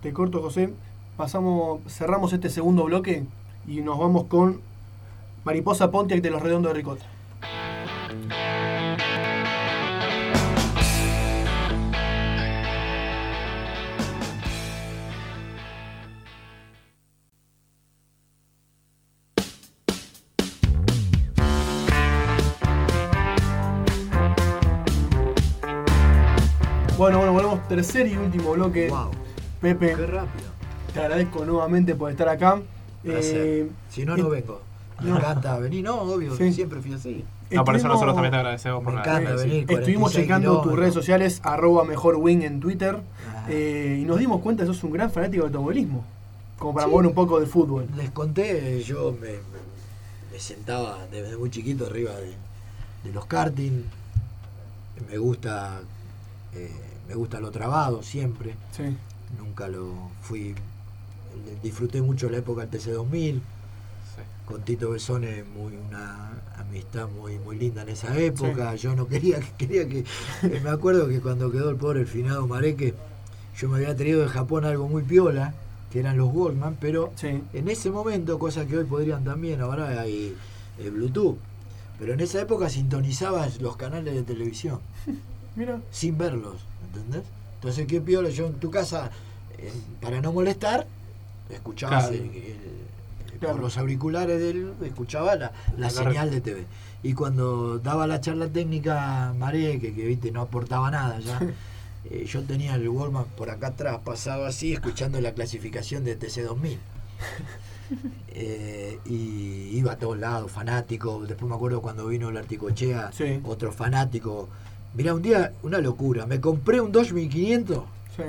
Te corto, José. Pasamos, cerramos este segundo bloque y nos vamos con Mariposa Pontiac de los Redondos de Ricota. Tercer y último bloque. Wow, Pepe, qué rápido. te agradezco nuevamente por estar acá. Eh, si no, no eh, vengo. Me no. encanta venir, no, obvio, Sí. siempre fui así. No, por eso nosotros también te agradecemos por Me la encanta sí. venir. Estuvimos 46 checando tus redes sociales, arroba mejor wing en Twitter, Ah. eh, y nos dimos cuenta que sos un gran fanático del automovilismo. Como para Sí. mover un poco del fútbol. Les conté, yo me, me- me sentaba desde muy chiquito arriba de, de los karting. Me gusta, eh, me gusta lo trabado siempre. Sí. Nunca lo fui. Disfruté mucho la época del TC2000. Sí. Con Tito Besone, muy una amistad muy muy linda en esa época. Yo no quería que quería que. eh, me acuerdo que cuando quedó el pobre el finado Mareque, yo me había traído de Japón algo muy piola, que eran los Walkman, pero Sí. en ese momento, cosa que hoy podrían también, ahora hay eh, Bluetooth. Pero en esa época sintonizabas los canales de televisión Mira. sin verlos, ¿entendés? Entonces, ¿qué piola? Yo en tu casa, eh, para no molestar, escuchabas Claro. el- el- Claro. por los auriculares del, escuchaba la, la señal de TV. Y cuando daba la charla técnica Maré, que, que viste, no aportaba nada ya, eh, yo tenía el Walkman por acá atrás, pasaba así, escuchando la clasificación de TC2000. Eh, y iba a todos lados, fanático. Después me acuerdo cuando vino el Articochea, Sí. otro fanático. Mirá, un día, una locura. Me compré un 2500 Sí.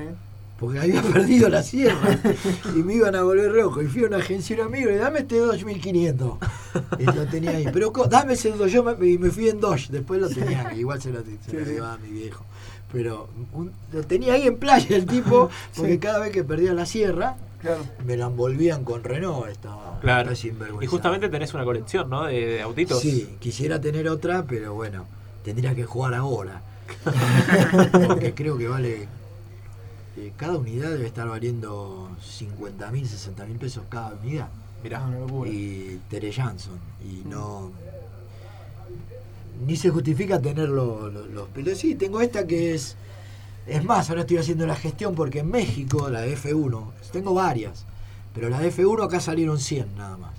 porque había perdido la sierra y me iban a volver rojo. Y fui a una agencia de un amigo y le dame este 2500. Y lo tenía ahí. Pero co- dame ese dos. Yo me, y me fui en Dodge. Después lo tenía, que igual se lo, se Sí, lo sí. llevaba a mi viejo. Pero un- lo tenía ahí en playa el tipo, porque Sí. cada vez que perdía la sierra, Claro. me la envolvían con Renault. Estaba Claro. Y justamente tenés una colección, ¿no? De, de autitos. Sí, quisiera tener otra, pero bueno, tendría que jugar ahora. Porque creo que vale. eh, cada unidad debe estar valiendo 50 mil, 60 mil pesos cada unidad. Mirá. Ah, y Tere Jansson. Y no. Ni se justifica tener lo- lo- los pelos. Sí, tengo esta que es. Es más, ahora estoy haciendo la gestión porque en México, la F1, tengo varias, pero la de F1 acá salieron 100 nada más.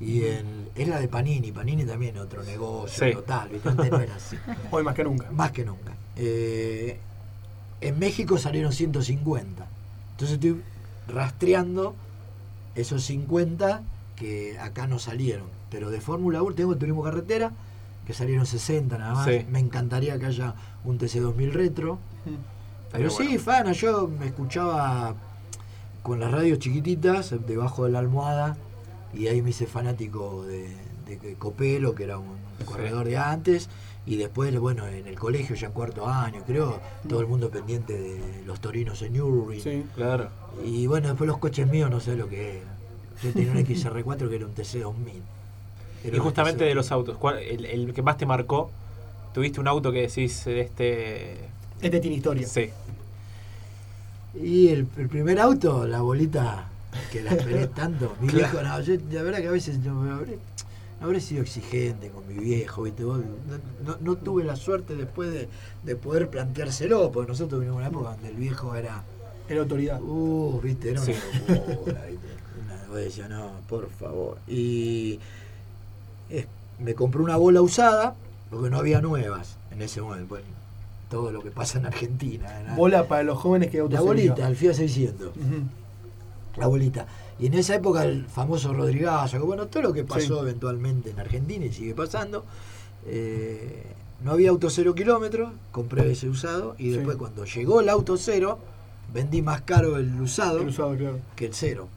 Y en- es la de Panini, Panini también otro negocio Sí. total, ¿viste? Antes no era así. Hoy más que nunca. Más que nunca. Eh, en México salieron 150. Entonces estoy rastreando esos 50 que acá no salieron. Pero de Fórmula 1 tengo el turismo carretera, que salieron 60 nada más. Sí. Me encantaría que haya un TC2000 retro. Pero sí. Fana, yo me escuchaba con las radios chiquititas, debajo de la almohada, y ahí me hice fanático de, de Copelo, que era un corredor de antes, y después, bueno, en el colegio ya en cuarto año, creo, todo el mundo pendiente de los torinos en Nürburgring. Sí. Claro. Y bueno, después los coches míos no sé lo que era. Yo tenía un XR4 que era un TC2000. Era Y justamente de los autos, ¿cuál- el, el que más te marcó, tuviste un auto que decís, este... Este tiene historia. Sí, Y el, el primer auto, la bolita que la esperé tanto. Mi Claro. viejo, no, yo, la verdad que a veces yo me habré, habré sido exigente con mi viejo, ¿viste? Vos, no, no- no tuve la suerte después de, de poder planteárselo, porque nosotros vivimos en una época donde el viejo era, Era autoridad. uh, ¿viste? Era una Sí. locura, ¿viste? Una- no, por favor. Y eh, me compré una bola usada, porque no había nuevas en ese momento. Bueno, todo lo que pasa en Argentina. ¿no? Bola para los jóvenes que La autosería. bolita, el FIA 600 Ujú. La bolita. Y en esa época el famoso Rodrigazo, que bueno, todo lo que pasó Sí. eventualmente en Argentina y sigue pasando, eh, no había auto cero kilómetros, compré ese usado y Sí. después cuando llegó el auto cero, vendí más caro el usado El usado, claro. que el cero,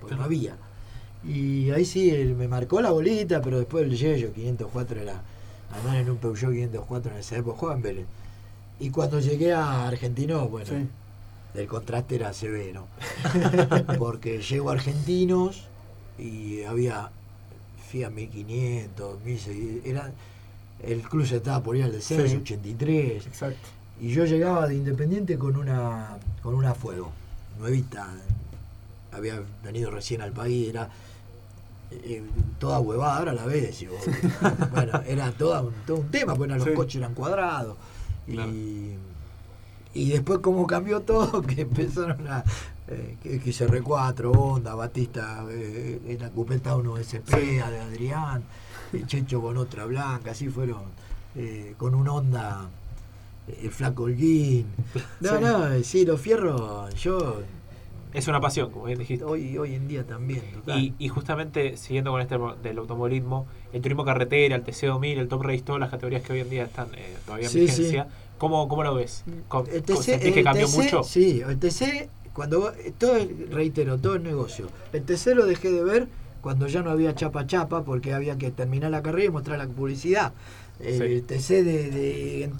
porque no había. Y ahí sí eh, me marcó la bolita, pero después el Yello 504 era andar en un Peugeot 504 en esa época, jugaba en Vélez. Y cuando llegué a Argentino, bueno, Sí. El contraste era severo. Porque llego a Argentinos y había FIA 1500, 1600, era, el club se estaba por ir al descenso, Sí. 83. Exacto. Y yo llegaba de Independiente con una con una fuego, nuevita. Había venido recién al país, era eh, toda huevada, ahora la ves. bueno, era toda un- todo un tema, porque los Sí. coches eran cuadrados. Y, Claro. y después como cambió todo, que empezaron a eh, que XR4, Honda, Batista, eh, en la cupeta 1 SP Sí. de Adrián, el Checho con otra blanca, así fueron, eh, con un Honda, eh, el Flaco Holguín. No, Sí. no, eh, sí, los fierros, yo es una pasión, como bien dijiste. hoy, hoy en día también, total. Y, y justamente siguiendo con este del automovilismo, el turismo carretera, el TC2000, el Top Race, todas las categorías que hoy en día están eh, todavía en Sí, vigencia, ¿cómo, ¿cómo lo ves? ¿Cómo- El TC, ¿Sentís que el cambió TC, mucho? Sí, el TC, cuando todo es- reitero, todo es negocio. El TC lo dejé de ver cuando ya no había chapa chapa porque había que terminar la carrera y mostrar la publicidad. El TC de, de-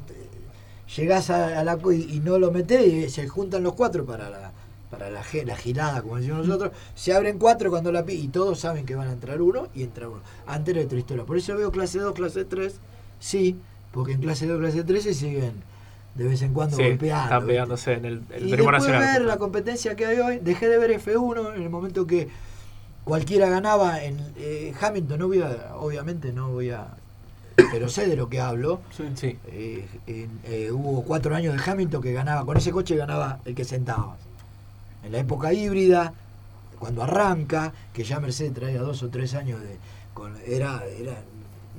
llegás a, a la y, y no lo metés y se juntan los cuatro para la para la, la girada, como decimos nosotros, se abren cuatro cuando la y todos saben que van a entrar uno y entra uno. Antes era otra historia. Por eso veo clase 2, clase 3, sí, porque en clase 2, clase 3 se siguen de vez en cuando Sí, golpeando. están pegándose en el, el y después nacional. ver la competencia que hay hoy, dejé de ver F1 en el momento que cualquiera ganaba en eh, Hamilton, no voy a, obviamente no voy a, pero sé de lo que hablo. Sí. Sí, Eh, en- eh, hubo cuatro años de Hamilton que ganaba, con ese coche ganaba el que sentaba. En la época híbrida, cuando arranca, que ya Mercedes traía dos o tres años de. Con, era, era.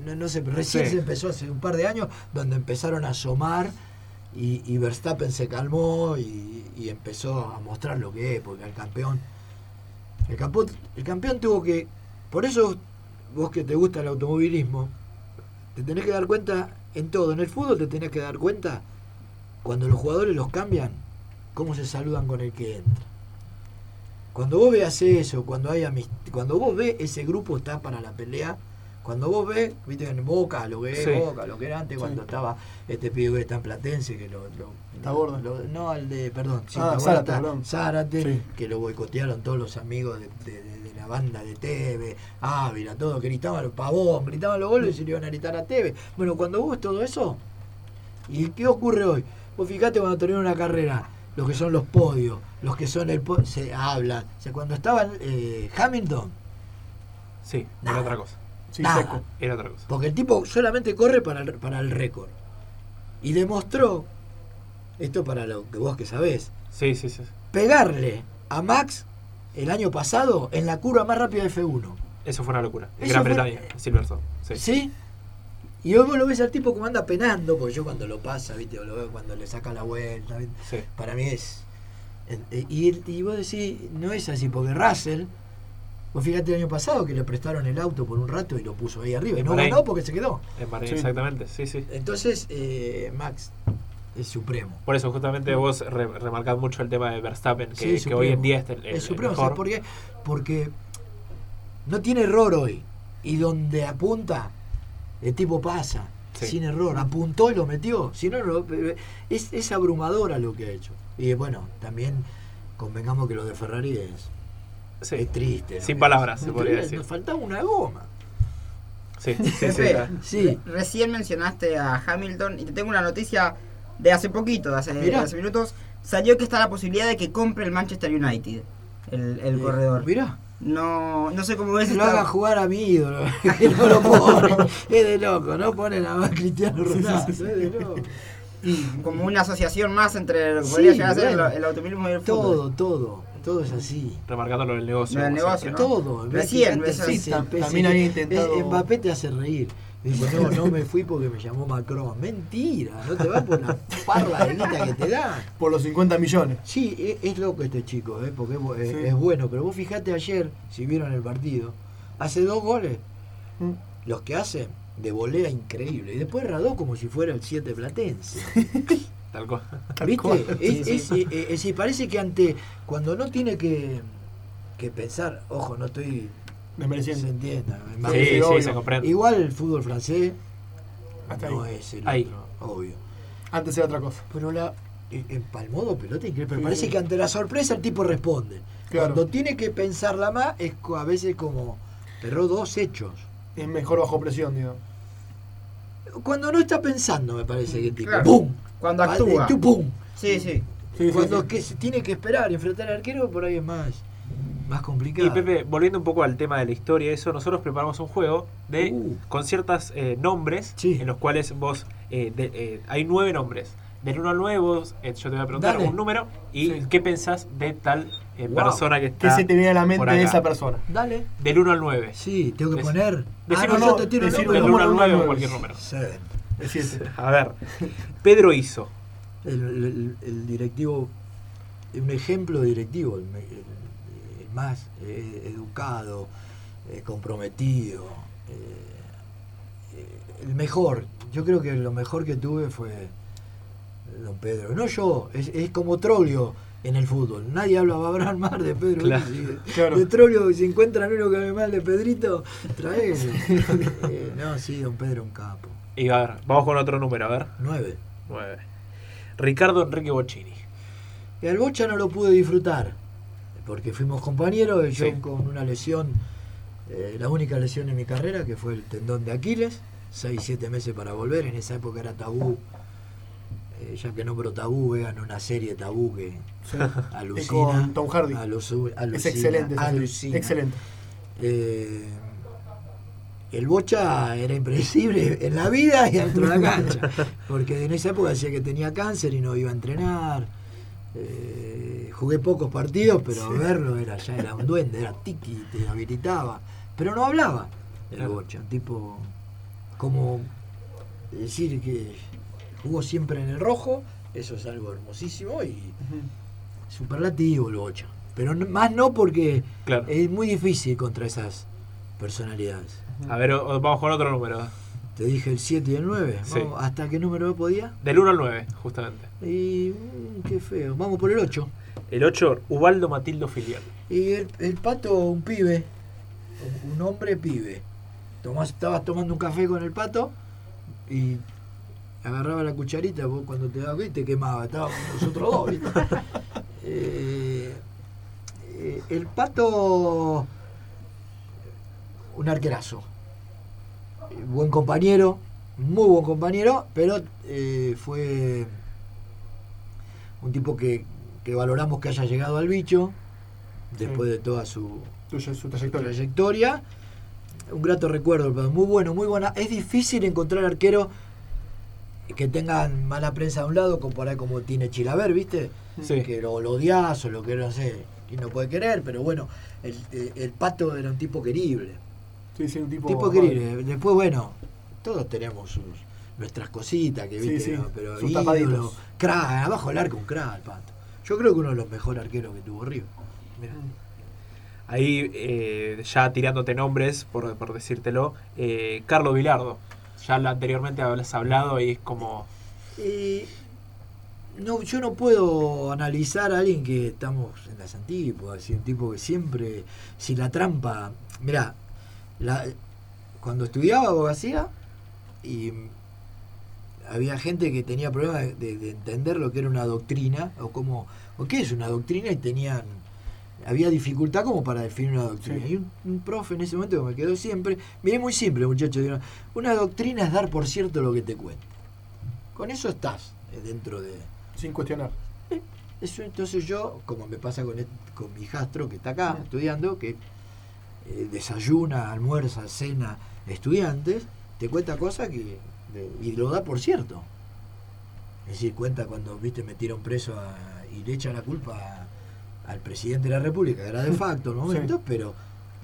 No, no sé, recién Sí. se empezó hace un par de años, donde empezaron a asomar y, Verstappen se calmó y, empezó a mostrar lo que es, porque el campeón. El, campo- el campeón tuvo que. Por eso, vos que te gusta el automovilismo, te tenés que dar cuenta en todo. En el fútbol te tenés que dar cuenta cuando los jugadores los cambian, cómo se saludan con el que entra. Cuando vos veas eso, cuando hay cuando vos ves ese grupo está para la pelea, cuando vos ves, viste en Boca, lo que es Sí. Boca, lo que era antes, cuando Sí. estaba este pibe que está en Platense, que lo, lo- Taborda. lo- no, el de, perdón, sí, Ah, Zárate, está- perdón. Zárate, Sí. que lo boicotearon todos los amigos de, de- de- de la banda de Teve, Ávila, todo, que gritaban los pavón, gritaban los goles y se le iban a gritar a Teve. Bueno, cuando vos ves todo eso, ¿y qué ocurre hoy? Vos fijate cuando termina una carrera, los que son los podios, los que son el po- se habla. O sea, cuando estaba eh, Hamilton, Sí, Nada. era otra cosa. Sí, Nada. seco. Era otra cosa. Porque el tipo solamente corre para el, para el récord. Y demostró, esto para lo que vos que sabés, Sí, sí, sí. pegarle a Max el año pasado en la curva más rápida de F1. Eso fue una locura. En Gran fue- Bretaña, Silverstone. Sí. ¿Sí? Y hoy vos lo ves al tipo como anda penando, porque yo cuando lo pasa, ¿viste? O lo veo cuando le saca la vuelta, ¿viste? Sí. Para mí es. eh, Y, y vos decís, no es así, porque Russell, vos fíjate el año pasado que le prestaron el auto por un rato y lo puso ahí arriba. Y no ganó porque se quedó. En Bahrein, Sí. exactamente. Sí, sí. Entonces, eh, Max es supremo. Por eso, justamente vos re- remarcás mucho el tema de Verstappen, que, Sí, que hoy en día es el, el- es el supremo, mejor. ¿sabes por qué? Porque no tiene error hoy. Y donde apunta, el tipo pasa. Sí. Sin error, apuntó y lo metió. Si no, no, es, es abrumadora lo que ha hecho. Y bueno, también convengamos que lo de Ferrari es, Sí. es triste. ¿no? Sin palabras, se podría decir. Nos faltaba una goma. Sí, sí, sí, recién mencionaste a Hamilton y te tengo una noticia de hace poquito, de hace, de hace minutos. Salió que está la posibilidad de que compre el Manchester United, el, el Eh, corredor. Mirá, No, no sé cómo ves que lo haga jugar a mi ídolo. que no lo pone. es de loco, no pone nada más Cristiano Ronaldo. Es de loco. como una asociación más entre lo que Sí, podría llegar a ser el, el automovilismo y el fútbol. todo, todo es así. remarcando lo del negocio. Lo del negocio. ¿no? Todo. Recién, también había intentado- eh, Mbappé te hace reír. Dice, no, no me fui porque me llamó Macron. Mentira, no te va por la parla de guita que te da. Por los 50 millones. Sí, e- es, loco este chico, ¿eh? porque es, es- Sí. es bueno. Pero vos fijate ayer, si vieron el partido, hace dos goles. Mm. Los que hace de volea increíble. Y después radó como si fuera el 7 platense. Tal cual. ¿Viste? cual. Es, Sí, es- sí. eh, eh, es parece que ante. Cuando no tiene que, que pensar, ojo, no estoy. Se Desmereciendo. entienda. Sí, Sí, sí, obvio. se comprende. Igual el fútbol francés Hasta no ahí. es el Ahí. otro, obvio. Antes era otra cosa. Pero la eh, empalmó dos pelota increíble. Pero Sí, parece que ante la sorpresa el tipo responde. Claro. Cuando tiene que pensarla más, es a veces como. Erró dos hechos. Es mejor bajo presión, digo. Cuando no está pensando, me parece que el tipo. Claro. ¡Pum! Cuando actúa. tú, ¡Pum! Sí, sí. Sí, sí, Cuando sí. que se tiene que esperar y enfrentar al arquero, por ahí es más, más complicado. Y Pepe, volviendo un poco al tema de la historia, eso, nosotros preparamos un juego de Uh. con ciertos nombres Sí. en los cuales vos eh, de- eh, hay nueve nombres. Del 1 al 9, vos, eh, yo te voy a preguntar Dale. un número y Sí. qué pensás de tal eh, Wow. persona que está. ¿Qué se te viene a la mente de esa persona? Dale. Del 1 al 9. Sí, tengo que poner. decime ah, no, no, yo te tiro el. Del ¿cómo 1 al no, 9 no, o cualquier número. Seven. Es siete. A ver, Pedro hizo. El, el- el directivo, un ejemplo directivo, el, más eh, educado, eh, comprometido, eh, el mejor. Yo creo que lo mejor que tuve fue don Pedro. No yo, es, es como Troglio en el fútbol. Nadie habla hablar mal de Pedro. Claro. Claro. De Troglio, si encuentran uno que hable mal de Pedrito, traelo. Eh, no, sí, don Pedro un capo. Y a ver, vamos con otro número, a ver. Nueve. 9. Ricardo Enrique Bocchini. Y al Bocha no lo pude disfrutar, porque fuimos compañeros, yo Sí. con una lesión, eh, la única lesión en mi carrera, que fue el tendón de Aquiles, 6-7 meses para volver, en esa época era tabú, eh, ya que nombro tabú, vean una serie tabú que Sí. alucina. Y con Tom Hardy. alusu- Es alucina, excelente. alucina. Excelente. Eh, el Bocha era impredecible en la vida y dentro de la cancha. Porque en esa época decía que tenía cáncer y no iba a entrenar. Eh, jugué pocos partidos, pero verlo era ya era un duende, era tiki, te habilitaba. Pero no hablaba el. Bocha, tipo como decir que jugó siempre en el rojo, eso es algo hermosísimo y superlativo el Bocha. Pero más no porque Claro. es muy difícil contra esas personalidades. A ver, vamos con otro número. Te dije el 7 y el 9. Sí. ¿Hasta qué número podía? Del 1 al 9, justamente. Y mm, qué feo. Vamos por el 8. El 8, Ubaldo Matildo Filial. Y el, el pato, un pibe, un, hombre pibe. Tomás, estabas tomando un café con el pato y agarraba la cucharita, vos cuando te dabas te quemaba. Estábamos nosotros dos, ¿viste? Eh, eh, el pato, un arquerazo. Buen compañero, muy buen compañero, pero eh, fue un tipo que, que valoramos que haya llegado al bicho después de toda su, Tuya, su su trayectoria. trayectoria un grato recuerdo, pero muy bueno, muy buena. Es difícil encontrar arqueros que tengan mala prensa a un lado, comparar como tiene Chilaver, ¿viste? Sí. Que lo, lo odias o lo que no sé, y no puede querer, pero bueno, el, el- el pato era un tipo querible. Sí, sí, un tipo. Tipo querible. Después, bueno, todos tenemos sus, nuestras cositas, que Sí, viste, sí, ¿no? pero sus ídolo, crack, abajo del arco un crack, el pato. Yo creo que uno de los mejores arqueros que tuvo River. Mirá. Ahí, eh, ya tirándote nombres, por, por decírtelo, eh, Carlos Vilardo. Ya anteriormente hablas hablado y es como. Eh, no, yo no puedo analizar a alguien que estamos en las antípodas, un tipo que siempre, si la trampa, cuando estudiaba abogacía y había gente que tenía problemas de, de- de entender lo que era una doctrina o cómo, o qué es una doctrina y tenían, había dificultad como para definir una doctrina. Sí. Y un, un profe en ese momento que me quedó siempre, miré muy simple muchacho, digo, una doctrina es dar por cierto lo que te cuento. Con eso estás eh, dentro de... Sin cuestionar. Eso, entonces yo, como me pasa con, con mi hijastro que está acá estudiando, que eh, desayuna, almuerza, cena estudiantes, te cuenta cosas que de- y lo da por cierto. Es decir, cuenta cuando viste metieron preso a- y le echa la culpa a- al presidente de la República, que era de facto en un momento, Sí. pero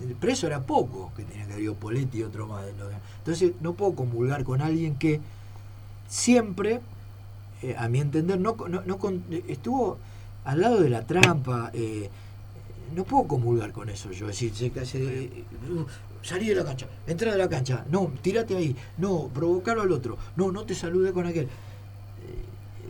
el preso era poco, que tenía que haber Poletti y otro más. Entonces no puedo comulgar con alguien que siempre, eh, a mi entender, no, no, no con- estuvo al lado de la trampa. eh, no puedo comulgar con eso yo. Es decir, se, se- eh, uh, salí de la cancha, entra de la cancha, no, tírate ahí, no, provocarlo al otro, no, no te salude con aquel.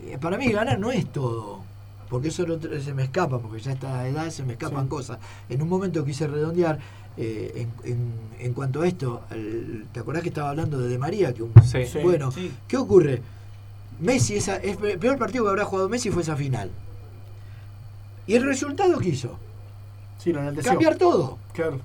Eh, para mí ganar no es todo. Porque eso se me escapa, porque ya a esta edad se me escapan Sí. cosas. En un momento quise redondear, eh, en, en- en cuanto a esto, el- ¿te acordás que estaba hablando de De María? Que un, Sí. Sí. Bueno, Sí. ¿qué ocurre? Messi, esa, es el peor partido que habrá jugado Messi fue esa final. ¿Y el resultado que hizo? Sí, lo enalteció. Cambiar todo. Claro.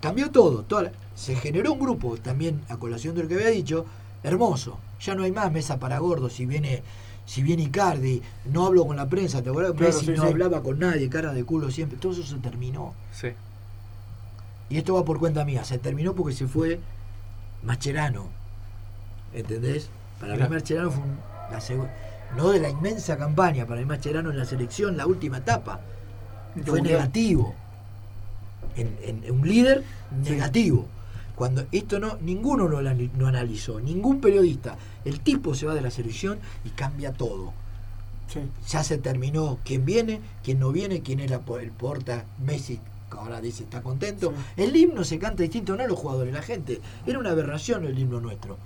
Cambió todo. toda la- se generó un grupo, también a colación de lo que había dicho, hermoso. Ya no hay más mesa para gordos. Si viene, si viene Icardi, no hablo con la prensa. ¿Te acuerdas? Claro, Messi sí, no sí. hablaba con nadie, cara de culo siempre. Todo eso se terminó. Sí. Y esto va por cuenta mía. Se terminó porque se fue Mascherano. ¿Entendés? Para mí Claro. Mascherano fue un- la seg- no de la inmensa campaña, para mí Mascherano en la selección, la última etapa, fue negativo. En, en- un líder negativo. Cuando esto no, ninguno lo, lo analizó, ningún periodista. El tipo se va de la selección y cambia todo Sí. ya se terminó quién viene, quién no viene, quién era po- el porta, Messi, que ahora dice está contento. Sí. El himno se canta distinto, no los jugadores, la gente. Era una aberración el himno nuestro.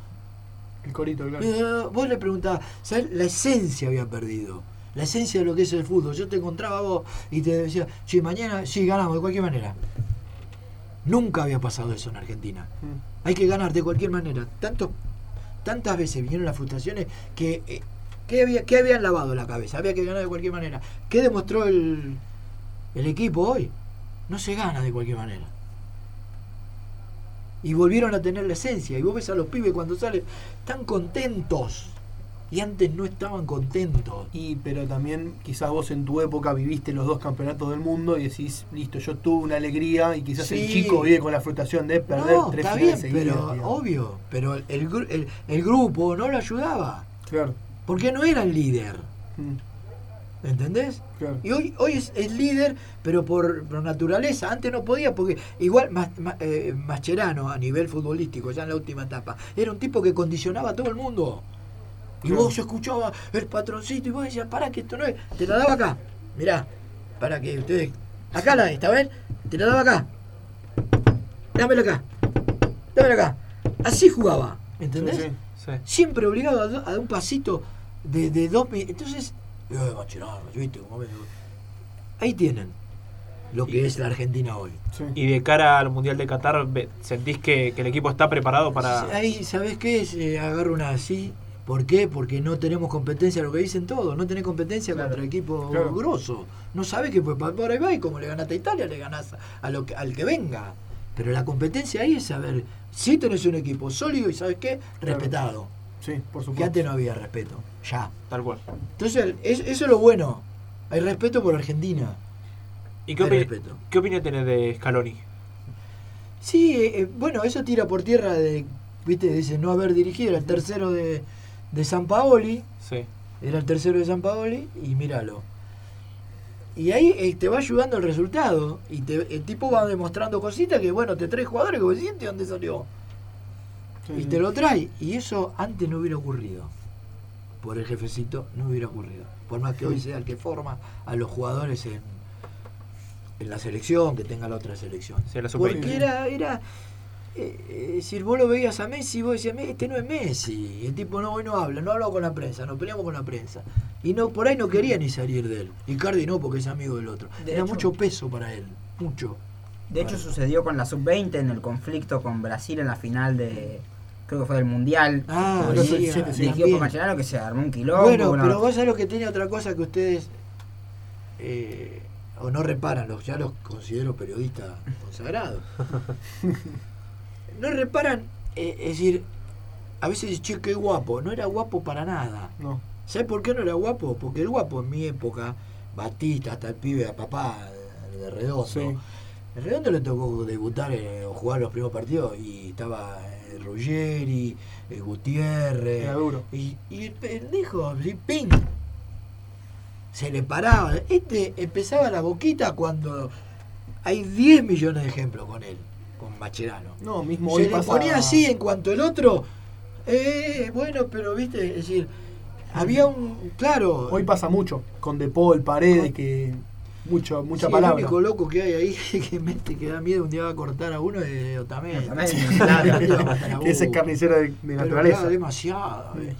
El corito, claro. Eh, vos le preguntabas, ¿sabes? La esencia había perdido. La esencia de lo que es el fútbol. Yo te encontraba a vos y te decía, sí, mañana sí ganamos de cualquier manera. Nunca había pasado eso en Argentina. Mm. Hay que ganar de cualquier manera. Tanto, tantas veces vinieron las frustraciones que, eh, que, había, que habían lavado la cabeza. Había que ganar de cualquier manera. ¿Qué demostró el, el equipo hoy? No se gana de cualquier manera. Y volvieron a tener la esencia. Y vos ves a los pibes cuando salen, están contentos. Y antes no estaban contentos. Y pero también quizás vos en tu época viviste los dos campeonatos del mundo y decís, listo, yo tuve una alegría y quizás el chico vive con la frustración de perder No, tres está bien, seguidas, pero digamos. obvio. Pero el, el, el grupo no lo ayudaba. Claro. Porque no era el líder. Mm, ¿Entendés? claro. Y hoy, hoy es, es líder, pero por, por naturaleza. Antes no podía, porque igual Mas- Ma- eh, Mascherano, a nivel futbolístico, ya en la última etapa, era un tipo que condicionaba a todo el mundo. Y Claro. vos escuchabas el patroncito y vos decías, para que esto no es. Te la daba acá. Mirá, para que ustedes. Acá la esta, ¿ven? Te la daba acá. Dámela acá. Dámela acá. Así jugaba. ¿Entendés? Sí, sí. Sí. siempre obligado a, do- a dar un pasito de, de dos mi- Entonces, Ahí tienen lo que es la Argentina hoy. Y de cara al Mundial de Qatar, ¿sentís que, que el equipo está preparado para...? Ahí, ¿sabés qué? Se agarro una así. ¿Por qué? Porque no tenemos competencia, lo que dicen todos. No tenés competencia Claro, contra equipo claro. grosso. No sabés que pues, por ahí va y como le ganaste a Italia, le ganás a lo que, al que venga. Pero la competencia ahí es saber si tenés un equipo sólido y ¿sabes qué? Respetado. Sí, por Que supuesto. antes no había respeto. Ya. Tal cual. Entonces, es- eso es lo bueno. Hay respeto por Argentina. ¿Y qué, qué opinión tenés de Scaloni? Sí, eh, eh, bueno, eso tira por tierra de, viste, dice no haber dirigido, el tercero de, de San Paoli, Sí. era el tercero de San Paoli, y míralo. Y ahí eh, te va ayudando el resultado, y te- el tipo va demostrando cositas que, bueno, te trae jugadores que vos sientes dónde salió, Sí, y te lo trae, y eso antes no hubiera ocurrido. Por el jefecito no hubiera ocurrido. Por más que hoy sea el que forma a los jugadores en, en la selección, que tenga la otra selección. Sí, la sub-20. Porque era, era eh, si vos lo veías a Messi, vos decías, este no es Messi. El tipo no, hoy no habla, no habla con la prensa, nos peleamos con la prensa. Y no por ahí no quería ni salir de él. Icardi no, porque es amigo del otro. De era hecho- mucho peso para él, mucho. De hecho, sucedió con la sub-20 en el conflicto con Brasil en la final de. Creo que fue del Mundial. Ah, sí, sí, sí, sí, dirigido por Mascherano, que se armó un quilombo. Bueno, pero vos sabés lo que tiene otra cosa que ustedes eh, o no reparan, los, ya los considero periodistas consagrados. no reparan, eh, es decir, a veces dicen, che, qué guapo, no era guapo para nada. No. ¿Sabes por qué no era guapo? Porque el guapo en mi época, Batista, hasta el pibe a papá de, de Redondo, Sí. el Redondo le tocó debutar eh, o jugar los primeros partidos y estaba eh, Ruggeri, eh, Gutiérrez. Era duro. Y, y el pendejo, ¡ping! Se le paraba. Este empezaba la boquita cuando hay 10 millones de ejemplos con él, con Macherano. No, mismo Se hoy le pasa. ponía así en cuanto el otro. Eh, bueno, pero viste, es decir, había un. Claro. Hoy pasa mucho. Con De Paul, Paredes, que. Mucho, mucha sí, palabra. El único loco que hay ahí que mete que da miedo un día va a cortar a uno es Otamendi. Otamendi, claro. Que ese es carnicero de, de Pero naturaleza. claro, demasiado. Eh.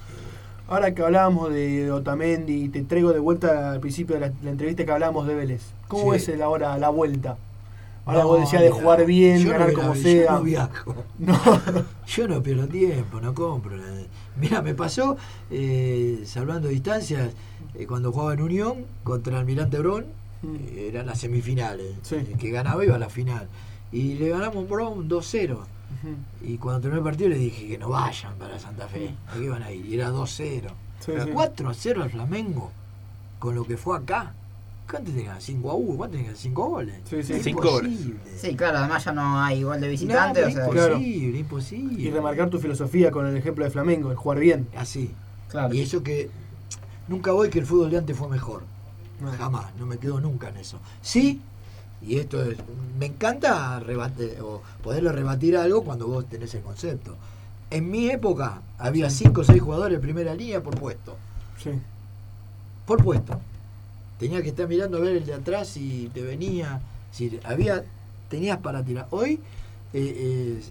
Ahora que hablábamos de Otamendi, te traigo de vuelta al principio de la, la entrevista que hablábamos de Vélez. ¿Cómo Sí. ves el ahora la vuelta? Ahora No, vos decías de jugar bien, yo no ganar hubiera- como yo sea. no viajo. No. Yo no pierdo tiempo, no compro. Mira, me pasó, eh, salvando distancias, eh, cuando jugaba en Unión contra Almirante Brón, eh, eran las semifinales. Sí. El que ganaba iba a la final. Y le ganamos Brón 2-0. Ujú. Y cuando terminó el partido le dije que no vayan para Santa Fe. ¿A qué iban a ir? Y era 2-0. Sí, Era sí. 4-0 al Flamengo. Con lo que fue acá. ¿Cuánto tenía? 5 a 1. ¿Cuánto tenía? 5 goles. Sí, sí. Es Cinco goles. imposible. Sí, claro, además ya no hay gol de visitante. o sea, Claro. imposible, imposible. Y remarcar tu filosofía con el ejemplo de Flamengo, el jugar bien. Así. claro. Y eso que nunca voy que el fútbol de antes fue mejor. No. Jamás, no me quedo nunca en eso. Sí, y esto es, me encanta rebate- o poderle rebatir algo cuando vos tenés el concepto. En mi época había 5 o 6 jugadores de primera línea por puesto. Sí. Por puesto. Tenía que estar mirando a ver el de atrás si te venía. Si había. Tenías para tirar. Hoy. eh, eh,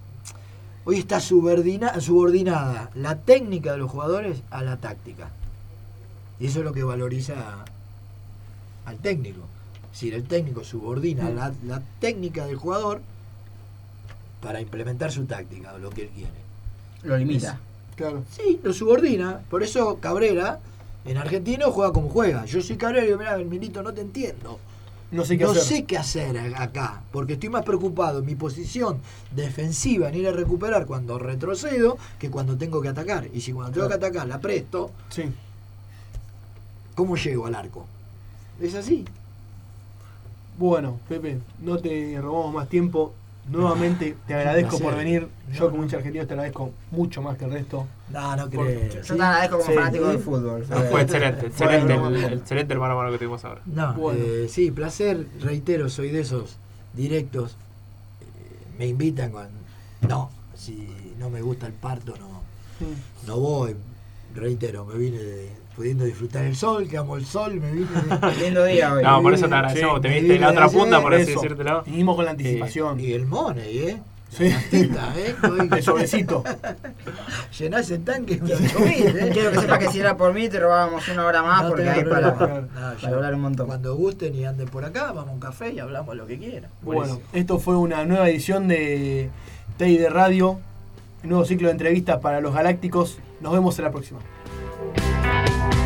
hoy está subordina- subordinada la técnica de los jugadores a la táctica. Y eso es lo que valoriza al técnico. Es decir, el técnico subordina la, la técnica del jugador para implementar su táctica o lo que él quiere. Lo limita. Claro. Sí, lo subordina. Por eso Cabrera, en argentino, juega como juega. Yo soy Cabrera y digo, mirá, Milito, no te entiendo. No sé qué no hacer. sé qué hacer acá, porque estoy más preocupado en mi posición defensiva en ir a recuperar cuando retrocedo que cuando tengo que atacar. Y si cuando tengo que atacar la presto, Sí. ¿cómo llego al arco? Es así. Bueno, Pepe, no te robamos más tiempo. Nuevamente te agradezco por venir. Yo como hincha argentino te agradezco mucho más que el resto. No, no creo. Yo te agradezco como fanático del fútbol. No, fue excelente, excelente, el, excelente el mano que tuvimos ahora. No, eh, sí, placer, reitero, soy de esos directos. Eh, me invitan con. No, si no me gusta el parto, no, no voy. Reitero, me vine de- pudiendo disfrutar el sol, que amo el sol, me vine. Lindo día hoy. No, por eso te Sí, agradecemos, te viste en la otra punta, por así Eso. decírtelo. Vinimos con la anticipación. y el money, ¿eh? Sí. La mastita, ¿eh? El sobrecito. Llenás el tanque de 8000, ¿eh? Quiero que sepas que si era por mí te robábamos una hora más No porque hay para, No, para yo- hablar un montón. Cuando gusten y anden por acá, vamos a un café y hablamos lo que quieran. Bueno, esto fue una nueva edición de TEI de Radio. Nuevo ciclo de entrevistas para los galácticos. Nos vemos en la próxima. Bye.